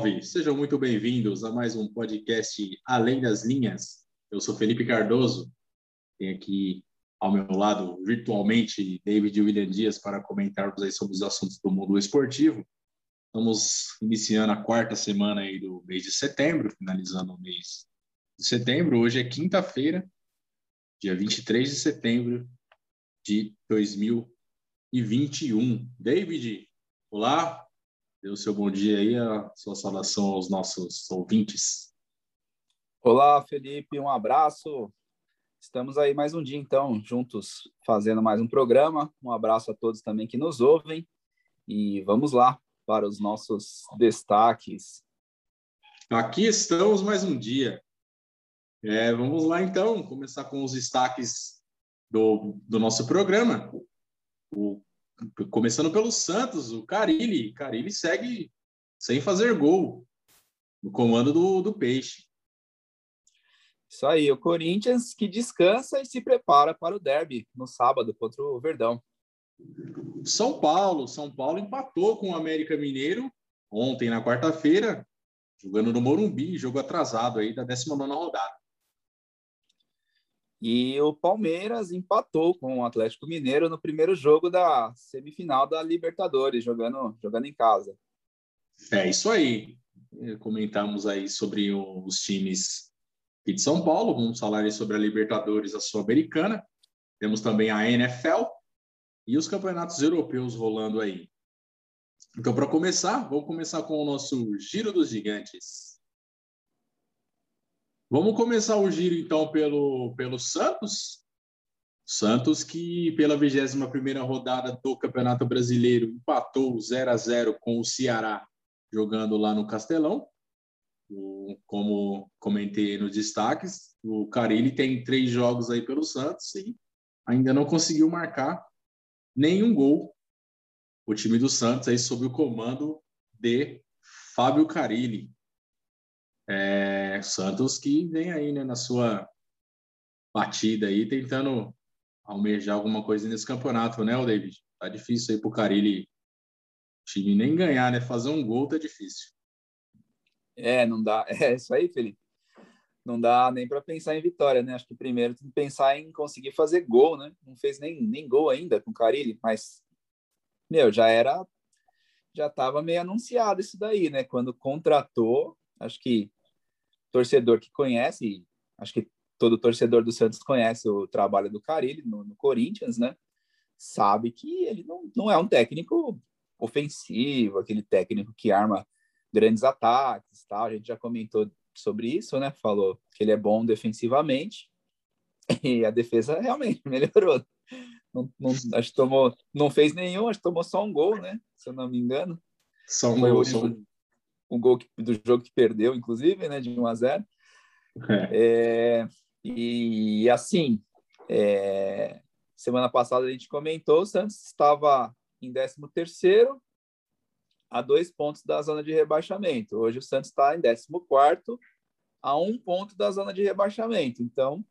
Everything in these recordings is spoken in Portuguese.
Salve, sejam muito bem-vindos a mais um podcast Além das Linhas. Eu sou Felipe Cardoso, tenho aqui ao meu lado, virtualmente, David William Dias para comentarmos aí sobre os assuntos do mundo esportivo. Estamos iniciando a quarta semana aí do mês de setembro, finalizando o mês de setembro. Hoje é quinta-feira, dia 23 de setembro de 2021. David, olá, Dê o seu bom dia aí, a sua saudação aos nossos ouvintes. Olá, Felipe, um abraço. Estamos aí mais um dia, então, juntos, fazendo mais um programa. Um abraço a todos também que nos ouvem. E vamos lá para os nossos destaques. Aqui estamos mais um dia. É, vamos lá, então, começar com os destaques do, do nosso programa. O começando pelo Santos, o Carilli. Carilli segue sem fazer gol no comando do, do Peixe. Isso aí, o Corinthians que descansa e se prepara para o derby no sábado contra o Verdão. São Paulo, São Paulo empatou com o América Mineiro ontem na quarta-feira, jogando no Morumbi, jogo atrasado aí da 19 rodada. E o Palmeiras empatou com o Atlético Mineiro no primeiro jogo da semifinal da Libertadores, jogando, jogando em casa. É isso aí. Comentamos aí sobre os times de São Paulo, vamos falar aí sobre a Libertadores, a Sul-Americana. Temos também a NFL e os campeonatos europeus rolando aí. Então, para começar, vamos começar com o nosso Giro dos Gigantes. Vamos começar o giro, então, pelo, pelo Santos. Santos, que pela 21 rodada do Campeonato Brasileiro empatou 0 a 0 com o Ceará, jogando lá no Castelão. O, como comentei nos destaques, o Carilli tem três jogos aí pelo Santos e ainda não conseguiu marcar nenhum gol. O time do Santos aí sob o comando de Fábio Carilli. É, Santos que vem aí né, na sua batida aí, tentando almejar alguma coisa nesse campeonato, né, o David? Tá difícil aí pro Carilli time nem ganhar, né? Fazer um gol tá difícil. É, não dá. É isso aí, Felipe. Não dá nem para pensar em vitória, né? Acho que primeiro tem que pensar em conseguir fazer gol, né? Não fez nem, nem gol ainda com o Carilli, mas meu, já era já estava meio anunciado isso daí, né? Quando contratou, acho que torcedor que conhece, acho que todo torcedor do Santos conhece o trabalho do Carilli no, no Corinthians, né? Sabe que ele não, não é um técnico ofensivo, aquele técnico que arma grandes ataques, tal. A gente já comentou sobre isso, né? Falou que ele é bom defensivamente e a defesa realmente melhorou. Não, não, acho que tomou, não fez nenhum, acho que tomou só um gol, né? Se eu não me engano. Só um gol, só, um gol que, do jogo que perdeu, inclusive, né, de 1 a 0. É. É, e assim, é, semana passada a gente comentou, o Santos estava em 13 terceiro, a dois pontos da zona de rebaixamento. Hoje o Santos está em 14 quarto, a um ponto da zona de rebaixamento. Então,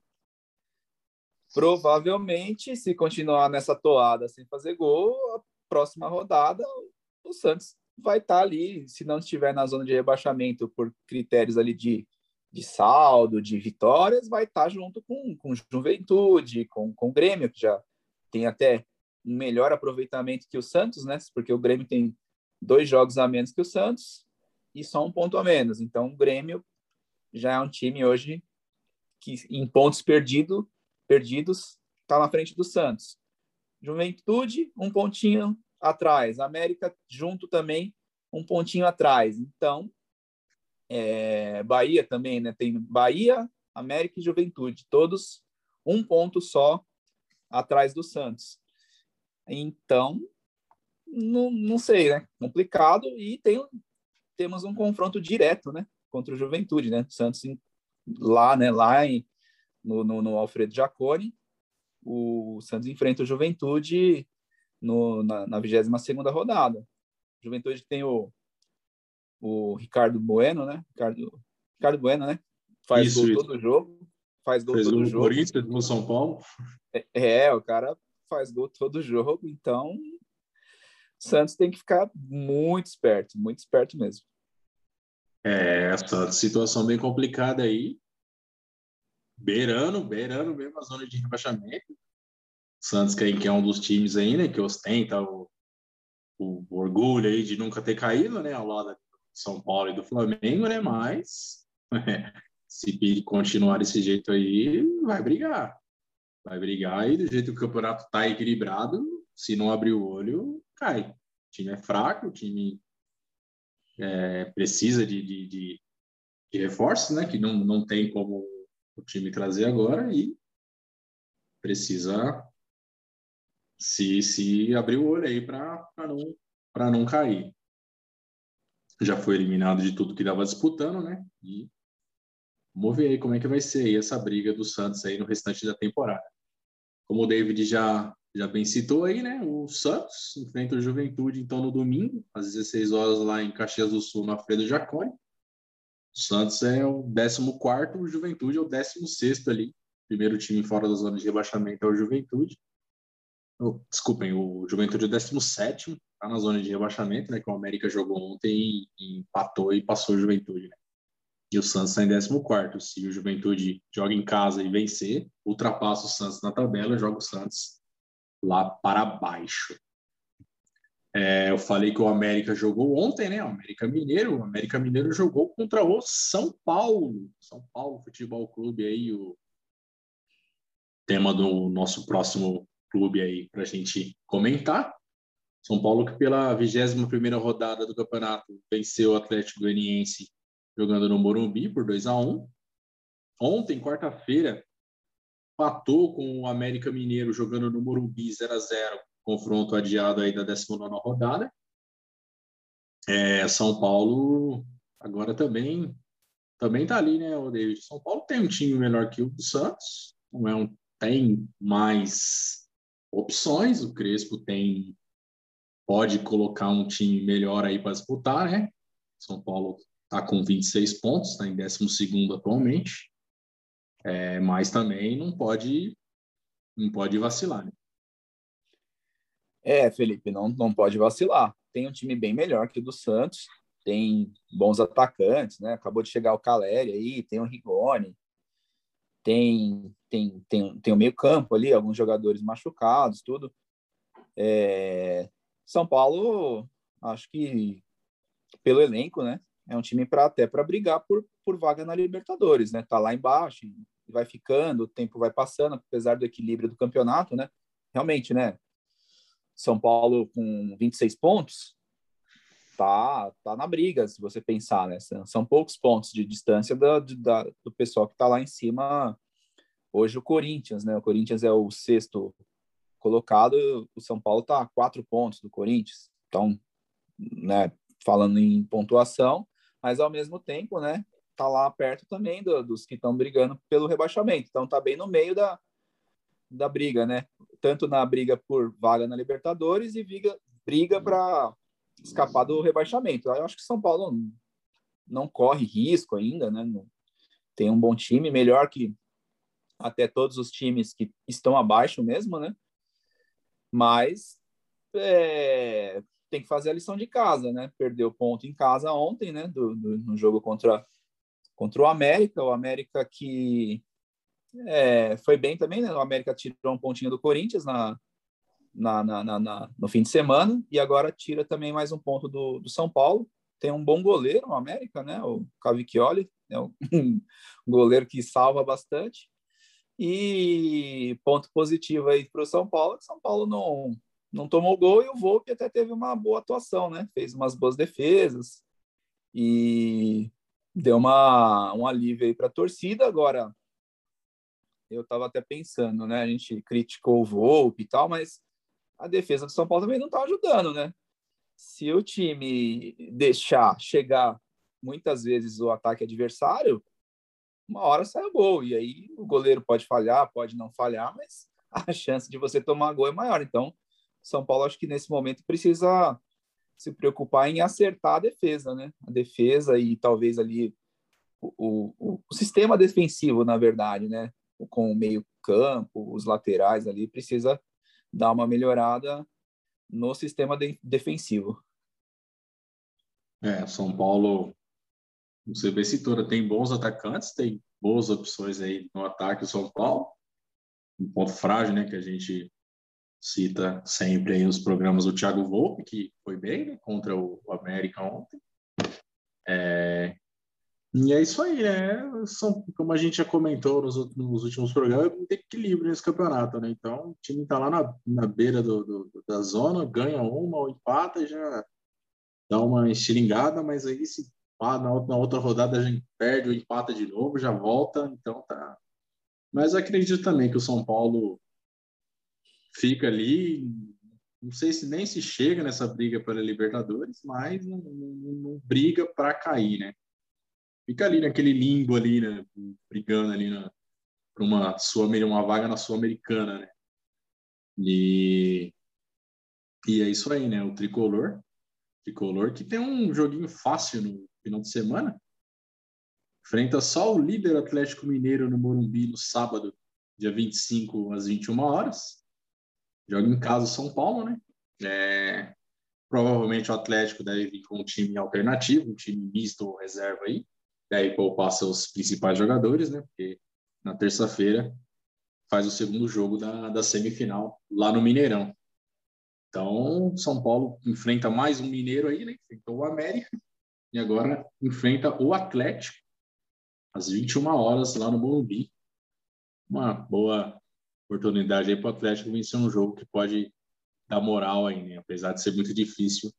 provavelmente, se continuar nessa toada sem fazer gol, a próxima rodada o Santos vai estar tá ali, se não estiver na zona de rebaixamento por critérios ali de, de saldo, de vitórias, vai estar tá junto com, com Juventude, com, com Grêmio, que já tem até um melhor aproveitamento que o Santos, né? Porque o Grêmio tem dois jogos a menos que o Santos e só um ponto a menos. Então, o Grêmio já é um time hoje que, em pontos perdido, perdidos, está na frente do Santos. Juventude, um pontinho atrás, América junto também um pontinho atrás. Então, é, Bahia também, né? Tem Bahia, América e Juventude, todos um ponto só atrás do Santos. Então, não, não sei, né? Complicado e tem, temos um confronto direto, né? Contra o Juventude, né? Santos lá, né? Lá em, no, no, no Alfredo Jaconi, o Santos enfrenta o Juventude no, na, na 22 rodada. Juventude tem o, o Ricardo Bueno, né? Ricardo, Ricardo Bueno, né? Faz isso, gol isso. todo jogo. Faz gol fez todo jogo. Corinthians no São Paulo. É, é, o cara faz gol todo jogo, então Santos tem que ficar muito esperto, muito esperto mesmo. É, essa situação bem complicada aí. Beirando, beirando mesmo a zona de rebaixamento. Santos, que é um dos times aí, né, que ostenta o, o, orgulho aí de nunca ter caído, né, ao lado do São Paulo e do Flamengo, né, mas é, se continuar desse jeito aí, vai brigar. Vai brigar e do jeito que o campeonato tá equilibrado, se não abrir o olho, cai. O time é fraco, o time é, precisa de, de, de, de reforços, né, que não, não tem como o time trazer agora e precisa se, se abrir o olho aí para não, não cair. Já foi eliminado de tudo que estava disputando, né? E vamos ver aí como é que vai ser aí essa briga do Santos aí no restante da temporada. Como o David já, já bem citou aí, né? O Santos enfrenta o Juventude então no domingo, às 16 horas lá em Caxias do Sul, no Alfredo Jaconi. O Santos é o 14 o Juventude é o 16 ali. Primeiro time fora da zona de rebaixamento é o Juventude desculpem, o Juventude é o 17 está na zona de rebaixamento, né? Que o América jogou ontem e, empatou e passou o Juventude, né? E o Santos está em 14. Se o Juventude joga em casa e vencer, ultrapassa o Santos na tabela, joga o Santos lá para baixo. É, eu falei que o América jogou ontem, né? O América Mineiro. O América Mineiro jogou contra o São Paulo. São Paulo Futebol Clube aí, o tema do nosso próximo clube aí para a gente comentar. São Paulo que pela 21ª rodada do campeonato venceu o Atlético Goianiense jogando no Morumbi por 2 a 1. Ontem, quarta-feira, patou com o América Mineiro jogando no Morumbi 0 a 0, confronto adiado aí da 19ª rodada. É, São Paulo agora também também tá ali, né, o David? São Paulo tem um time melhor que o do Santos, não é um tem mais opções. O Crespo tem pode colocar um time melhor aí para disputar, né? São Paulo está com 26 pontos, está em 12 atualmente, é, mas também não pode não pode vacilar. Né? É, Felipe, não, não pode vacilar. Tem um time bem melhor que o do Santos, tem bons atacantes, né? Acabou de chegar o Caleri aí, tem o Rigoni, tem tem, tem, tem o meio campo ali, alguns jogadores machucados, tudo. É, São Paulo, acho que pelo elenco, né, é um time para até para brigar por, por vaga na Libertadores, né? Tá lá embaixo, vai ficando, o tempo vai passando, apesar do equilíbrio do campeonato, né? Realmente, né? São Paulo com 26 pontos, tá, tá na briga, se você pensar, né? São, poucos pontos de distância da, da, do pessoal que tá lá em cima hoje o Corinthians, né? O Corinthians é o sexto colocado, o São Paulo está a quatro pontos do Corinthians. Então, né, falando em pontuação, mas ao mesmo tempo, né, tá lá perto também do, dos que estão brigando pelo rebaixamento. Então, tá bem no meio da, da briga, né? Tanto na briga por vaga na Libertadores e briga, briga para escapar do rebaixamento. Eu acho que São Paulo não, corre risco ainda, né? Tem um bom time, melhor que até todos os times que estão abaixo mesmo, né? Mas é, tem que fazer a lição de casa, né? Perdeu ponto em casa ontem, né? Do, do, no jogo contra, contra o América. O América que é, foi bem também, né? O América tirou um pontinho do Corinthians na, na, na, na, no fim de semana e agora tira também mais um ponto do, do São Paulo. Tem um bom goleiro no América, né? O Cavicchioli, é um goleiro que salva bastante. E ponto positivo aí para o São Paulo, que São Paulo não, não tomou gol e o Volpe até teve uma boa atuação, né? Fez umas boas defesas e deu uma, um alívio aí para a torcida. Agora, eu estava até pensando, né? A gente criticou o Volpe e tal, mas a defesa do São Paulo também não está ajudando, né? Se o time deixar chegar muitas vezes o ataque adversário, uma hora sai o gol. E aí o goleiro pode falhar, pode não falhar, mas a chance de você tomar gol é maior. Então, São Paulo acho que nesse momento precisa se preocupar em acertar a defesa, né? A defesa e talvez ali o, o, o sistema defensivo, na verdade, né? Com o meio campo, os laterais ali, precisa dar uma melhorada no sistema de, defensivo. É, São Paulo o CB citou, tem bons atacantes, tem boas opções aí no ataque o São Paulo. Um ponto frágil, né, que a gente cita sempre aí nos programas do Thiago Volpe, que foi bem né, contra o América ontem. É, e é isso aí, né? São, como a gente já comentou nos, nos últimos programas, tem equilíbrio nesse campeonato, né? Então, o time está lá na, na beira do, do, da zona, ganha uma ou empata já dá uma estilingada, mas aí se na, na outra rodada a gente perde ou empata de novo, já volta, então tá. Mas acredito também que o São Paulo fica ali, não sei se nem se chega nessa briga pela Libertadores, mas não, não, não briga para cair, né? Fica ali naquele limbo ali, né? Brigando ali na, para uma, Sul uma vaga na Sul-Americana, né? E, e é isso aí, né? O tricolor, tricolor que tem um joguinho fácil no final de semana. Enfrenta só o líder Atlético Mineiro no Morumbi no sábado, dia 25 às 21 horas. Joga em casa São Paulo, né? É, provavelmente o Atlético deve vir com um time alternativo, um time misto ou reserva aí aí poupar seus principais jogadores, né? Porque na terça-feira faz o segundo jogo da, da semifinal lá no Mineirão. Então, São Paulo enfrenta mais um mineiro aí, né? Enfrentou o América e agora enfrenta o Atlético às 21 horas lá no Morumbi. Uma boa oportunidade aí para o Atlético vencer um jogo que pode dar moral aí, né? Apesar de ser muito difícil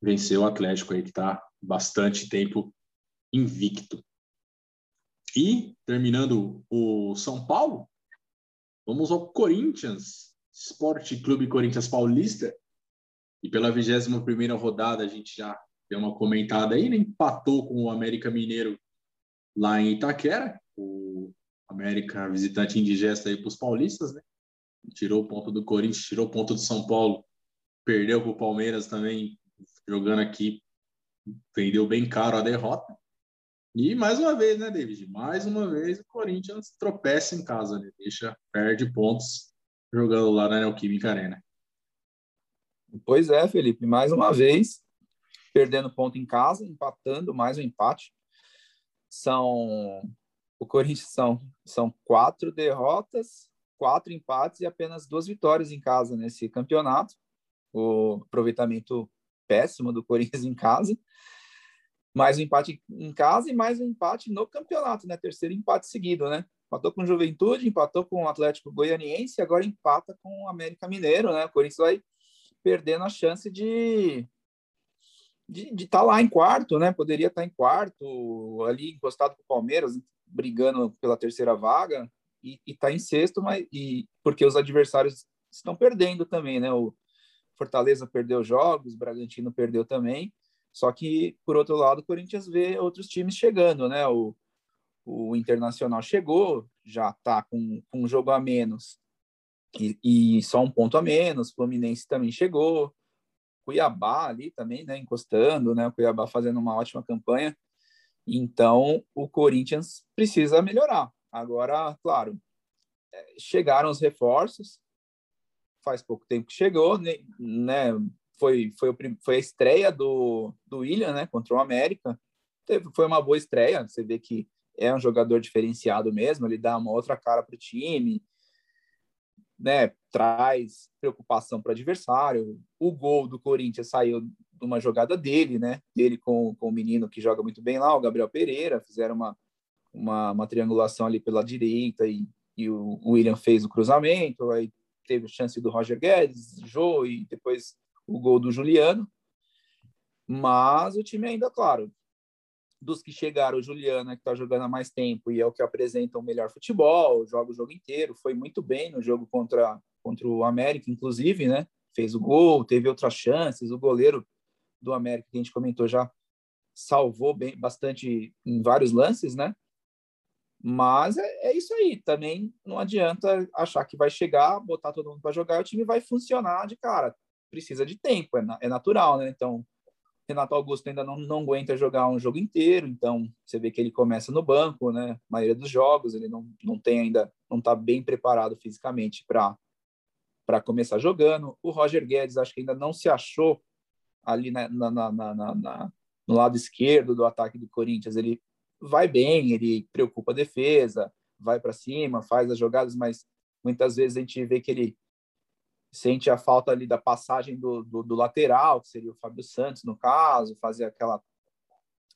vencer o Atlético aí que está bastante tempo invicto. E, terminando o São Paulo, vamos ao Corinthians, Esporte Clube Corinthians Paulista. E pela 21 rodada, a gente já deu uma comentada aí, né? empatou com o América Mineiro lá em Itaquera. O América visitante indigesta aí para os paulistas, né? Tirou o ponto do Corinthians, tirou o ponto do São Paulo, perdeu para o Palmeiras também, jogando aqui, vendeu bem caro a derrota. E mais uma vez, né, David? Mais uma vez o Corinthians tropeça em casa, né? Deixa, perde pontos jogando lá na Neoquímica Arena. Pois é, Felipe, mais uma vez, perdendo ponto em casa, empatando, mais um empate. São o Corinthians são, são quatro derrotas, quatro empates e apenas duas vitórias em casa nesse campeonato. O aproveitamento péssimo do Corinthians em casa mais um empate em casa e mais um empate no campeonato, né? Terceiro empate seguido, né? Empatou com Juventude, empatou com o Atlético Goianiense, agora empata com o América Mineiro, né? O Corinthians vai perdendo a chance de de estar tá lá em quarto, né? Poderia estar tá em quarto, ali encostado com o Palmeiras, brigando pela terceira vaga e está em sexto, mas e porque os adversários estão perdendo também, né? O Fortaleza perdeu jogos, o Bragantino perdeu também. Só que, por outro lado, o Corinthians vê outros times chegando, né? O, o Internacional chegou, já está com, com um jogo a menos e, e, só um ponto a menos. O Fluminense também chegou. Cuiabá ali também, né? Encostando, né? O Cuiabá fazendo uma ótima campanha. Então, o Corinthians precisa melhorar. Agora, claro, é, chegaram os reforços. Faz pouco tempo que chegou, né? Foi, foi, o, foi a estreia do, do William, né, contra o América. Teve, foi uma boa estreia, você vê que é um jogador diferenciado mesmo, ele dá uma outra cara para o time, né, traz preocupação para o adversário. O gol do Corinthians saiu de uma jogada dele, né, dele com, com o menino que joga muito bem lá, o Gabriel Pereira, fizeram uma, uma, uma triangulação ali pela direita e, e o, o William fez o cruzamento, aí teve chance do Roger Guedes, Jô, e depois o gol do Juliano. Mas o time ainda, claro, dos que chegaram, o Juliano, que está jogando há mais tempo e é o que apresenta o melhor futebol, joga o jogo inteiro, foi muito bem no jogo contra, contra o América, inclusive, né? Fez o gol, teve outras chances, o goleiro do América, que a gente comentou já, salvou bem bastante em vários lances, né? Mas é, é, isso aí. Também não adianta achar que vai chegar, botar todo mundo para jogar, o time vai funcionar de cara precisa de tempo, é, é natural, né? Então, Renato Augusto ainda não, não aguenta jogar um jogo inteiro, então você vê que ele começa no banco, né? A maioria dos jogos, ele não, não tem ainda, não está bem preparado fisicamente para começar jogando. O Roger Guedes acho que ainda não se achou ali na, na, na, na, no lado esquerdo do ataque do Corinthians, ele vai bem, ele preocupa a defesa, vai para cima, faz as jogadas, mas muitas vezes a gente vê que ele sente a falta ali da passagem do, do, do lateral, que seria o Fábio Santos, no caso, fazer aquela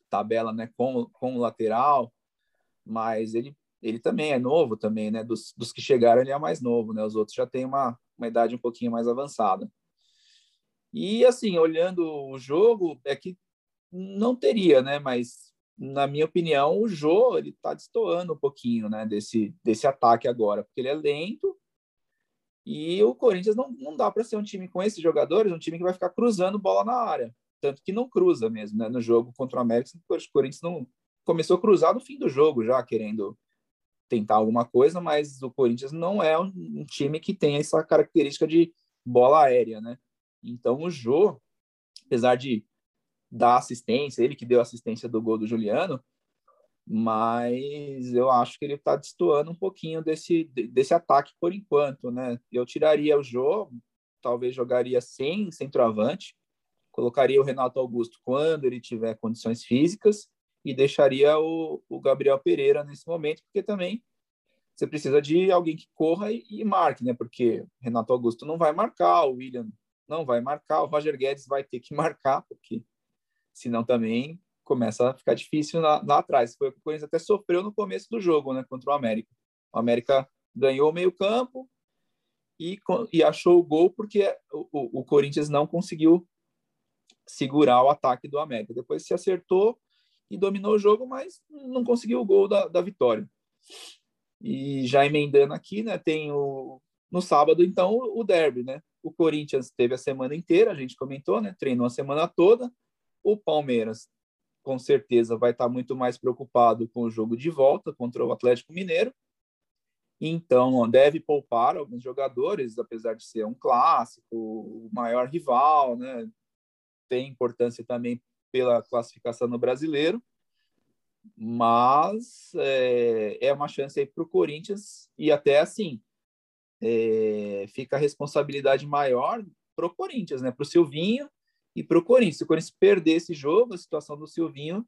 tabela né, com, com o lateral, mas ele, ele também é novo também, né? Dos, dos que chegaram, ele é mais novo, né? Os outros já têm uma, uma idade um pouquinho mais avançada. E, assim, olhando o jogo, é que não teria, né? Mas, na minha opinião, o Jô, ele tá destoando um pouquinho, né? Desse, desse ataque agora, porque ele é lento e o Corinthians não, não dá para ser um time com esses jogadores, um time que vai ficar cruzando bola na área. Tanto que não cruza mesmo, né? No jogo contra o América, o Corinthians não começou a cruzar no fim do jogo já, querendo tentar alguma coisa, mas o Corinthians não é um, time que tem essa característica de bola aérea, né? Então o Jô, apesar de dar assistência, ele que deu assistência do gol do Juliano, mas eu acho que ele está destoando um pouquinho desse, desse ataque por enquanto, né? Eu tiraria o Jô, talvez jogaria sem centroavante, colocaria o Renato Augusto quando ele tiver condições físicas e deixaria o, o Gabriel Pereira nesse momento, porque também você precisa de alguém que corra e, e, marque, né? Porque Renato Augusto não vai marcar, o William não vai marcar, o Roger Guedes vai ter que marcar, porque senão também começa a ficar difícil lá, lá atrás. Foi o que o Corinthians até sofreu no começo do jogo, né? Contra o América. O América ganhou o meio campo e, e achou o gol porque o, o, o Corinthians não conseguiu segurar o ataque do América. Depois se acertou e dominou o jogo, mas não conseguiu o gol da, da vitória. E já emendando aqui, né, tem o no sábado então o derby, né? O Corinthians teve a semana inteira, a gente comentou, né? Treinou a semana toda. O Palmeiras com certeza vai estar muito mais preocupado com o jogo de volta contra o Atlético Mineiro. Então, deve poupar alguns jogadores, apesar de ser um clássico, o maior rival, né? Tem importância também pela classificação no brasileiro, mas é, é uma chance aí para o Corinthians e até assim é, fica a responsabilidade maior para o Corinthians, né? Para o Silvinho e para o Corinthians. Se o Corinthians perder esse jogo, a situação do Silvinho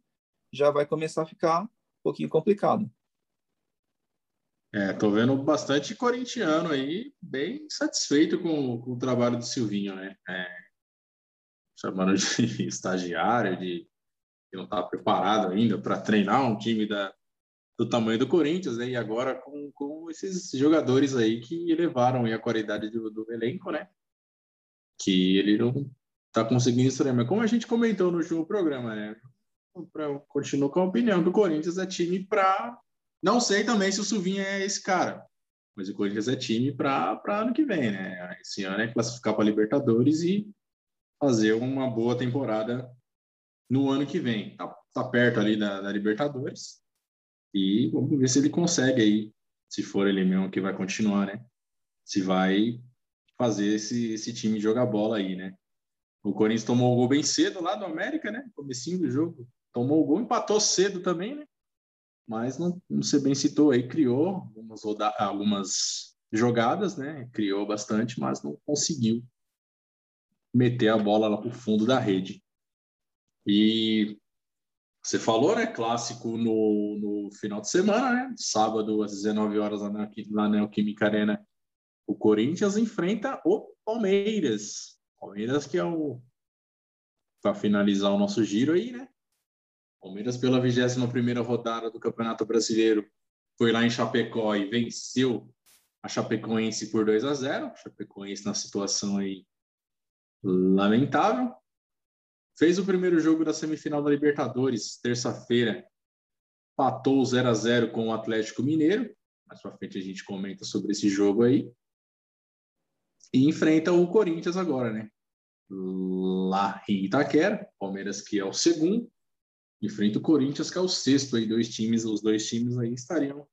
já vai começar a ficar um pouquinho complicado. É, tô vendo bastante corintiano aí, bem satisfeito com, com o trabalho do Silvinho, né? É, chamando de estagiário, de que não está preparado ainda para treinar um time da, do tamanho do Corinthians, né? E agora com, com esses jogadores aí que elevaram a qualidade do, do elenco, né? Que ele não está conseguindo estrear. Mas como a gente comentou no último programa, né? Pra, continuo com a opinião que o Corinthians é time para. Não sei também se o Suvinha é esse cara, mas o Corinthians é time para ano que vem, né? Esse ano é classificar para Libertadores e fazer uma boa temporada no ano que vem. Tá, tá perto ali da, da, Libertadores e vamos ver se ele consegue aí, se for ele mesmo que vai continuar, né? Se vai fazer esse, esse time jogar bola aí, né? O Corinthians tomou o gol bem cedo lá do América, né? Comecinho do jogo. Tomou o gol, empatou cedo também, né? Mas não, não sei bem citou aí, criou algumas, algumas jogadas, né? Criou bastante, mas não conseguiu meter a bola lá para o fundo da rede. E você falou, né? Clássico no, no final de semana, né? Sábado às 19 horas lá na Neoquímica Arena, o Corinthians enfrenta o Palmeiras. Palmeiras que é o para finalizar o nosso giro aí, né? Palmeiras pela 21ª rodada do Campeonato Brasileiro foi lá em Chapecó e venceu a Chapecoense por 2 a 0. Chapecoense na situação aí lamentável. Fez o primeiro jogo da semifinal da Libertadores, terça-feira. Patou 0 a 0 com o Atlético Mineiro. Mais para frente a gente comenta sobre esse jogo aí. E enfrenta o Corinthians agora, né? Lá em Itaquera, Palmeiras que é o segundo, enfrenta o Corinthians que é o sexto aí, dois times, os dois times aí estariam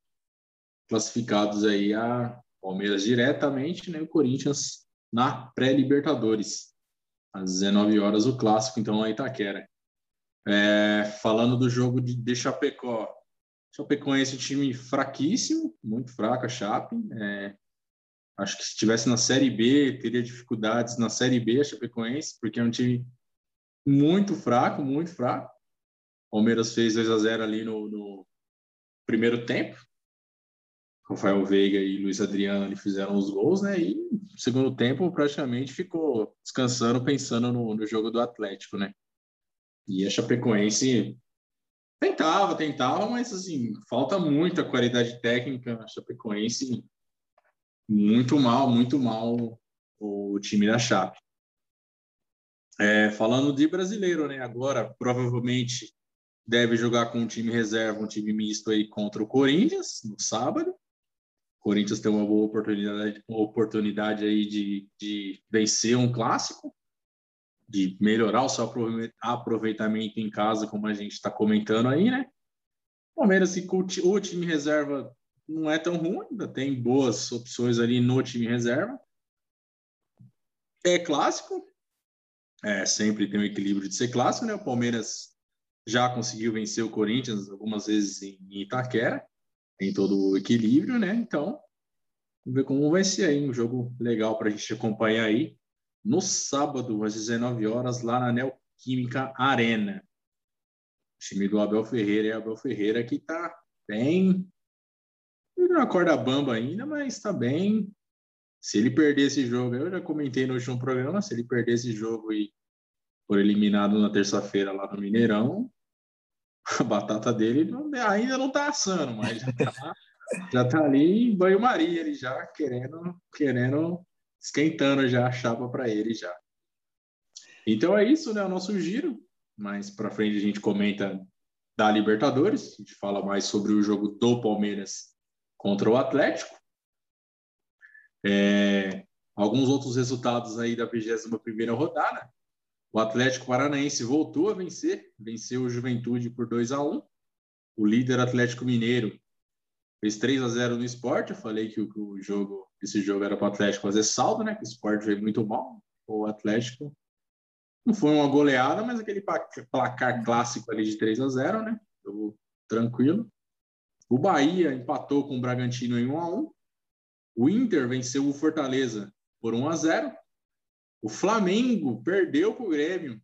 classificados aí a Palmeiras diretamente, né? O Corinthians na pré-Libertadores às 19 horas, o clássico, então, a Itaquera. É, falando do jogo de, de Chapecó, Chapecó é esse time fraquíssimo, muito fraco a Chape. É, acho que se estivesse na Série B, teria dificuldades na Série B a Chapecoense, porque é um time muito fraco, muito fraco. Palmeiras fez 2 a 0 ali no, no primeiro tempo. Rafael Veiga e Luiz Adriano ali fizeram os gols, né? E no segundo tempo praticamente ficou descansando, pensando no, no jogo do Atlético, né? E a Chapecoense tentava, tentava, mas assim, falta muita qualidade técnica. A Chapecoense muito mal, muito mal o time da Chape. É, falando de brasileiro, né? Agora, provavelmente deve jogar com um time reserva, um time misto aí contra o Corinthians no sábado. O Corinthians tem uma boa oportunidade, uma oportunidade aí de, de vencer um clássico, de melhorar o seu aproveitamento em casa, como a gente está comentando aí, né? Palmeiras, se o time reserva não é tão ruim, ainda tem boas opções ali no time reserva. É clássico, é, sempre tem o equilíbrio de ser clássico, né? O Palmeiras já conseguiu vencer o Corinthians algumas vezes em Itaquera, tem todo o equilíbrio, né? Então, vamos ver como vai ser aí, um jogo legal para a gente acompanhar aí no sábado, às 19 horas, lá na Neoquímica Arena. O time do Abel Ferreira é Abel Ferreira que está bem. Não corda bamba ainda, mas está bem. Se ele perder esse jogo, eu já comentei no último programa, se ele perder esse jogo e for eliminado na terça-feira lá no Mineirão, a batata dele não, ainda não está assando, mas já está já tá ali em banho-maria, ele já querendo, querendo, esquentando já a chapa para ele já. Então é isso, né? O nosso giro. Mais para frente a gente comenta da Libertadores, a gente fala mais sobre o jogo do Palmeiras contra o Atlético. É, alguns outros resultados aí da 21 primeira rodada. O Atlético Paranaense voltou a vencer, venceu o Juventude por 2 a 1 O líder Atlético Mineiro fez 3 a 0 no esporte. Eu falei que o, jogo, esse jogo era para o Atlético fazer saldo, né? Que o esporte veio muito mal. O Atlético não foi uma goleada, mas aquele placar clássico ali de 3 a 0 né? Jogo tranquilo. O Bahia empatou com o Bragantino em 1 a 1 O Inter venceu o Fortaleza por 1 a 0 o Flamengo perdeu para o Grêmio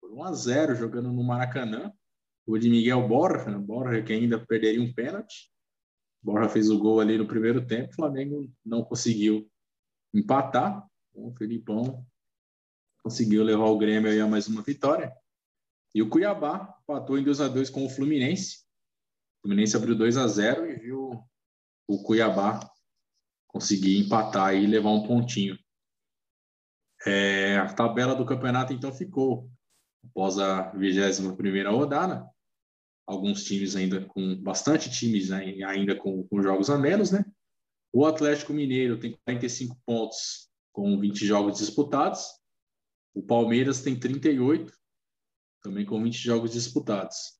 por 1 a 0 jogando no Maracanã. O de Miguel Borja, Borja que ainda perderia um pênalti. Borja fez o gol ali no primeiro tempo. O Flamengo não conseguiu empatar. O Felipão conseguiu levar o Grêmio a mais uma vitória. E o Cuiabá empatou em 2 a 2 com o Fluminense. O Fluminense abriu 2 a 0 e viu o Cuiabá conseguir empatar e levar um pontinho. É, a tabela do campeonato, então, ficou após a 21 primeira rodada. Alguns times ainda com bastante times né, ainda com, com jogos a menos, né? O Atlético Mineiro tem 45 pontos com 20 jogos disputados. O Palmeiras tem 38, também com 20 jogos disputados.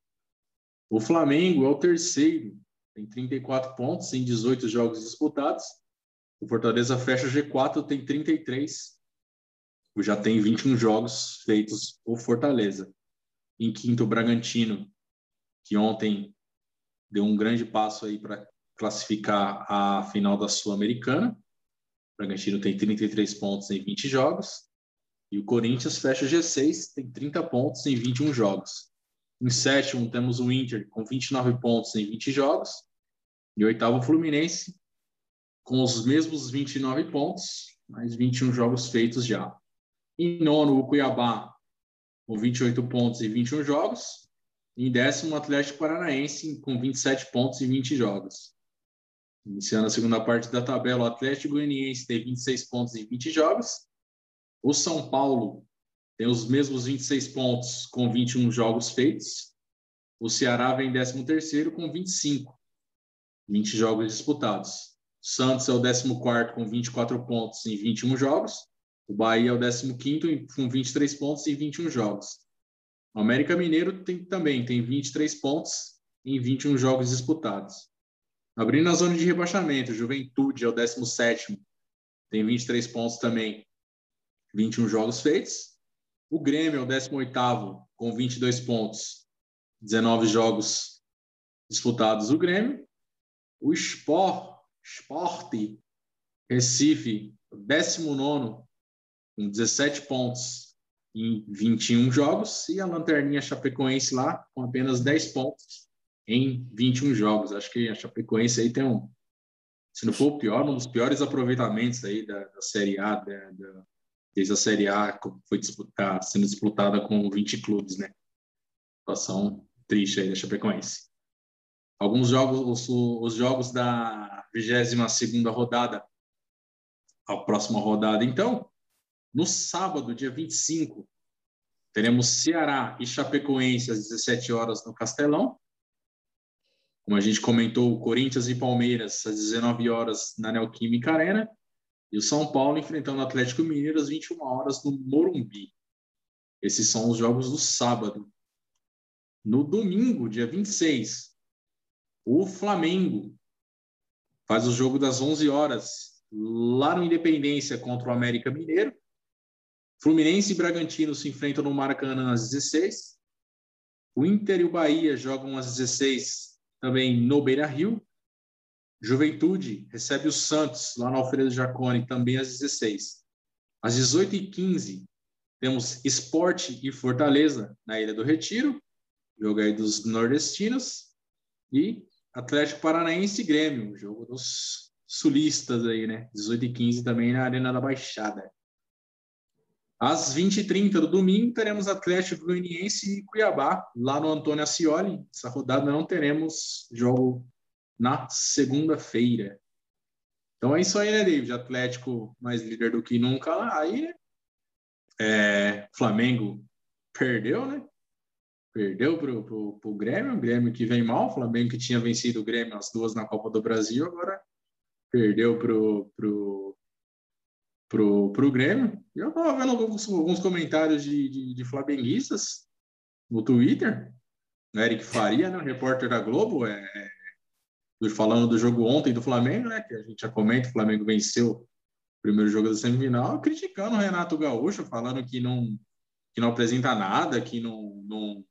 O Flamengo é o terceiro, tem 34 pontos em 18 jogos disputados. O Fortaleza fecha o G4, tem 33, já tem 21 jogos feitos por Fortaleza. Em quinto, o Bragantino, que ontem deu um grande passo aí para classificar a final da Sul-Americana. O Bragantino tem 33 pontos em 20 jogos. E o Corinthians fecha o G6, tem 30 pontos em 21 jogos. Em sétimo, temos o Inter com 29 pontos em 20 jogos. E oitavo, o Fluminense com os mesmos 29 pontos, mais 21 jogos feitos já. Em nono, o Cuiabá, com 28 pontos e 21 jogos. Em décimo, o Atlético Paranaense, com 27 pontos e 20 jogos. Iniciando a segunda parte da tabela, o Atlético Goianiense tem 26 pontos e 20 jogos. O São Paulo tem os mesmos 26 pontos com 21 jogos feitos. O Ceará vem em 13º com 25, 20 jogos disputados. Santos é o 14º com 24 pontos em 21 jogos. O Bahia é o 15 com 23 pontos em 21 jogos. O América Mineiro tem, também tem 23 pontos em 21 jogos disputados. Abrindo a zona de rebaixamento, Juventude é o 17 tem 23 pontos também, 21 jogos feitos. O Grêmio é o 18 com 22 pontos, 19 jogos disputados o Grêmio. O Sport, Sport Recife, 19 com 17 pontos em 21 jogos e a Lanterninha Chapecoense lá com apenas 10 pontos em 21 jogos. Acho que a Chapecoense aí tem um, se não for o pior, um dos piores aproveitamentos aí da, da Série A, da, da, desde a Série A foi disputar, sendo disputada com 20 clubes, né? Situação triste aí da Chapecoense. Alguns jogos, os, os jogos da 22 rodada, a próxima rodada, então, no sábado, dia 25, teremos Ceará e Chapecoense às 17 horas no Castelão. Como a gente comentou, Corinthians e Palmeiras às 19 horas na Neoquímica Arena. E o São Paulo enfrentando o Atlético Mineiro às 21 horas no Morumbi. Esses são os jogos do sábado. No domingo, dia 26, o Flamengo faz o jogo das 11 horas lá no Independência contra o América Mineiro. Fluminense e Bragantino se enfrentam no Maracanã às 16. O Inter e o Bahia jogam às 16 também no Beira Rio. Juventude recebe o Santos lá no Alfredo Jaconi também às 16. Às 18h15 temos Esporte e Fortaleza na Ilha do Retiro, jogo aí dos nordestinos. E Atlético Paranaense e Grêmio, jogo dos sulistas aí, né? 18h15 também na Arena da Baixada. Às 20h30 do domingo, teremos Atlético Goianiense e Cuiabá, lá no Antônio Ascioli. Essa rodada não teremos jogo na segunda-feira. Então é isso aí, né, David? Atlético mais líder do que nunca. Aí, né? É, Flamengo perdeu, né? Perdeu pro, pro, pro Grêmio, o Grêmio que vem mal, o Flamengo que tinha vencido o Grêmio as duas na Copa do Brasil, agora perdeu pro, pro, pro, pro Grêmio. Eu estava vendo alguns, alguns comentários de, de, de, flamenguistas no Twitter. O Eric Faria, né, repórter da Globo, é, é, falando do jogo ontem do Flamengo, né, que a gente já comenta, o Flamengo venceu o primeiro jogo da semifinal, criticando o Renato Gaúcho, falando que não, que não apresenta nada, que não, não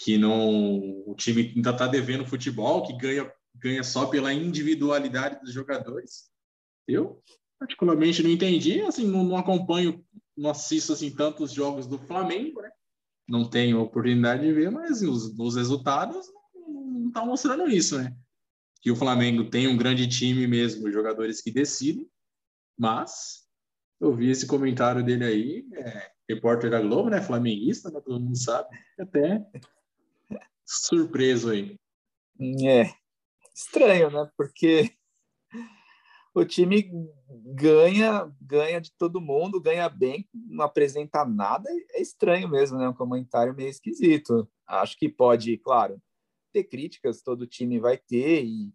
que não o time ainda está devendo futebol, que ganha ganha só pela individualidade dos jogadores. Eu particularmente não entendi, assim, não, não acompanho, não assisto assim tantos jogos do Flamengo, né? Não tenho oportunidade de ver, mas os, os resultados não estão mostrando isso, né? Que o Flamengo tem um grande time mesmo, jogadores que decidem, mas eu vi esse comentário dele aí, é, repórter da Globo, né? Flamenguista, né? todo mundo sabe, até surpreso aí. É, estranho, né? Porque o time ganha, ganha de todo mundo, ganha bem, não apresenta nada, é estranho mesmo, né? Um comentário meio esquisito. Acho que pode, claro, ter críticas, todo time vai ter, e,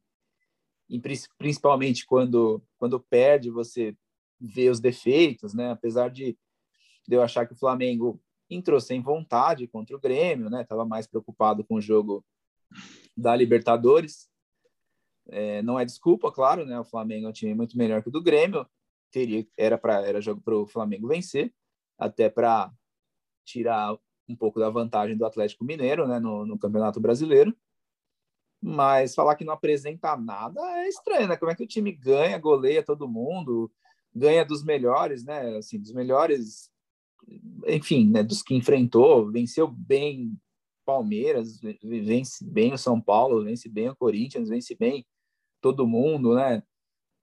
e principalmente quando, quando perde, você vê os defeitos, né? Apesar de, de eu achar que o Flamengo entrou sem vontade contra o Grêmio, né? Tava mais preocupado com o jogo da Libertadores é, não é desculpa, claro, né? O Flamengo é um time muito melhor que o do Grêmio. Teria, era para era jogo para o Flamengo vencer, até para tirar um pouco da vantagem do Atlético Mineiro, né? No, no Campeonato Brasileiro. Mas falar que não apresenta nada é estranho, né? Como é que o time ganha, goleia todo mundo, ganha dos melhores, né? Assim, dos melhores, enfim, né? Dos que enfrentou, venceu bem Palmeiras, vence bem o São Paulo, vence bem o Corinthians, vence bem todo mundo, né?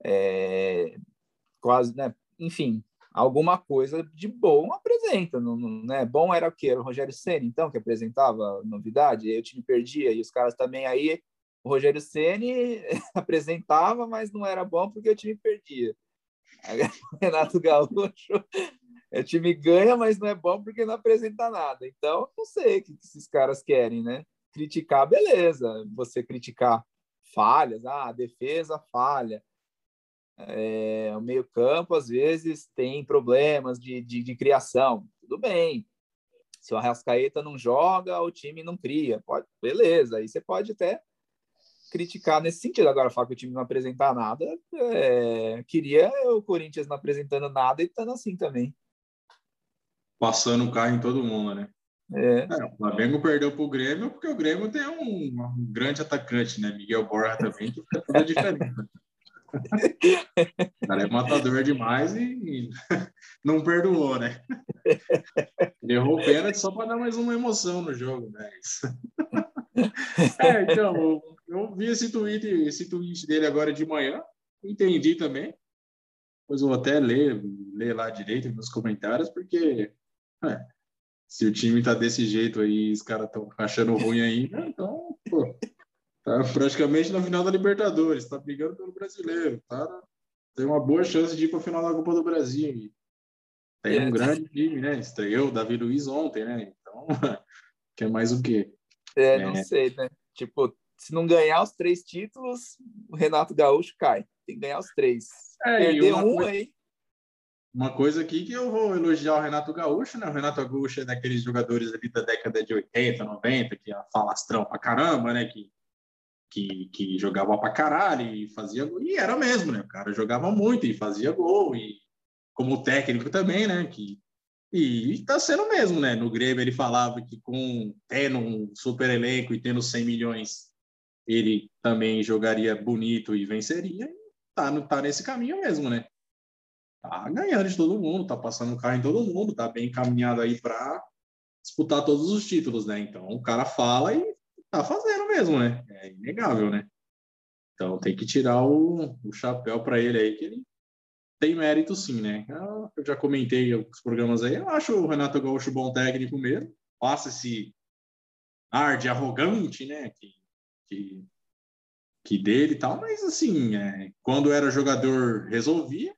É, quase, né? Enfim, alguma coisa de bom apresenta, não, não, né? Bom era o quê? O Rogério Ceni, então, que apresentava novidade, aí o time perdia, e os caras também aí, o Rogério Ceni apresentava, mas não era bom porque o time perdia. Renato Gaúcho, o time ganha, mas não é bom porque não apresenta nada. Então, não sei o que esses caras querem, né? Criticar, beleza. Você criticar falhas, ah, defesa falha. É, o meio-campo, às vezes, tem problemas de, de, de, criação. Tudo bem. Se o Arrascaeta não joga, o time não cria. Pode, beleza, aí você pode até criticar nesse sentido. Agora, falar que o time não apresentar nada, é, queria o Corinthians não apresentando nada e estando assim também. Passando o carro em todo mundo, né? É. É, o Flamengo perdeu para o Grêmio porque o Grêmio tem um, um, grande atacante, né? Miguel Borja também, que fica toda diferente. O cara é matador demais e, não perdoou, né? Errou o pênalti só para dar mais uma emoção no jogo, né? é, então, eu vi esse tweet, esse tweet dele agora de manhã, entendi também. Depois vou até ler, ler lá direito nos comentários, porque é, se o time tá desse jeito aí, os caras estão achando ruim ainda, então, pô, tá praticamente na final da Libertadores, tá brigando pelo brasileiro, tá? Tem uma boa chance de ir para a final da Copa do Brasil. Tem um é. grande time, né? Estreou o Davi Luiz ontem, né? Então, quer mais o quê? É, não é. sei, né? Tipo, se não ganhar os três títulos, o Renato Gaúcho cai. Tem que ganhar os três. É, Perder um coisa, aí. Uma coisa aqui que eu vou elogiar o Renato Gaúcho, né? O Renato Gaúcho é daqueles jogadores ali da década de 80, 90, que é falastrão pra caramba, né? Que, que, que jogava pra caralho e fazia gol. E era mesmo, né? O cara jogava muito e fazia gol. E como técnico também, né? Que, e está sendo mesmo, né? No Grêmio ele falava que com tendo um super elenco e tendo 100 milhões, ele também jogaria bonito e venceria. E tá, tá nesse caminho mesmo, né? Tá ganhando de todo mundo, tá passando o carro em todo mundo, tá bem encaminhado aí para disputar todos os títulos, né? Então o cara fala e tá fazendo mesmo, né? É inegável, né? Então tem que tirar o, o chapéu para ele aí, que ele tem mérito sim, né? Eu já comentei os programas aí, eu acho o Renato Gaúcho bom técnico mesmo, passa esse ar de arrogante, né? Que, que, que dele e tal, mas assim, é, quando era jogador, resolvia,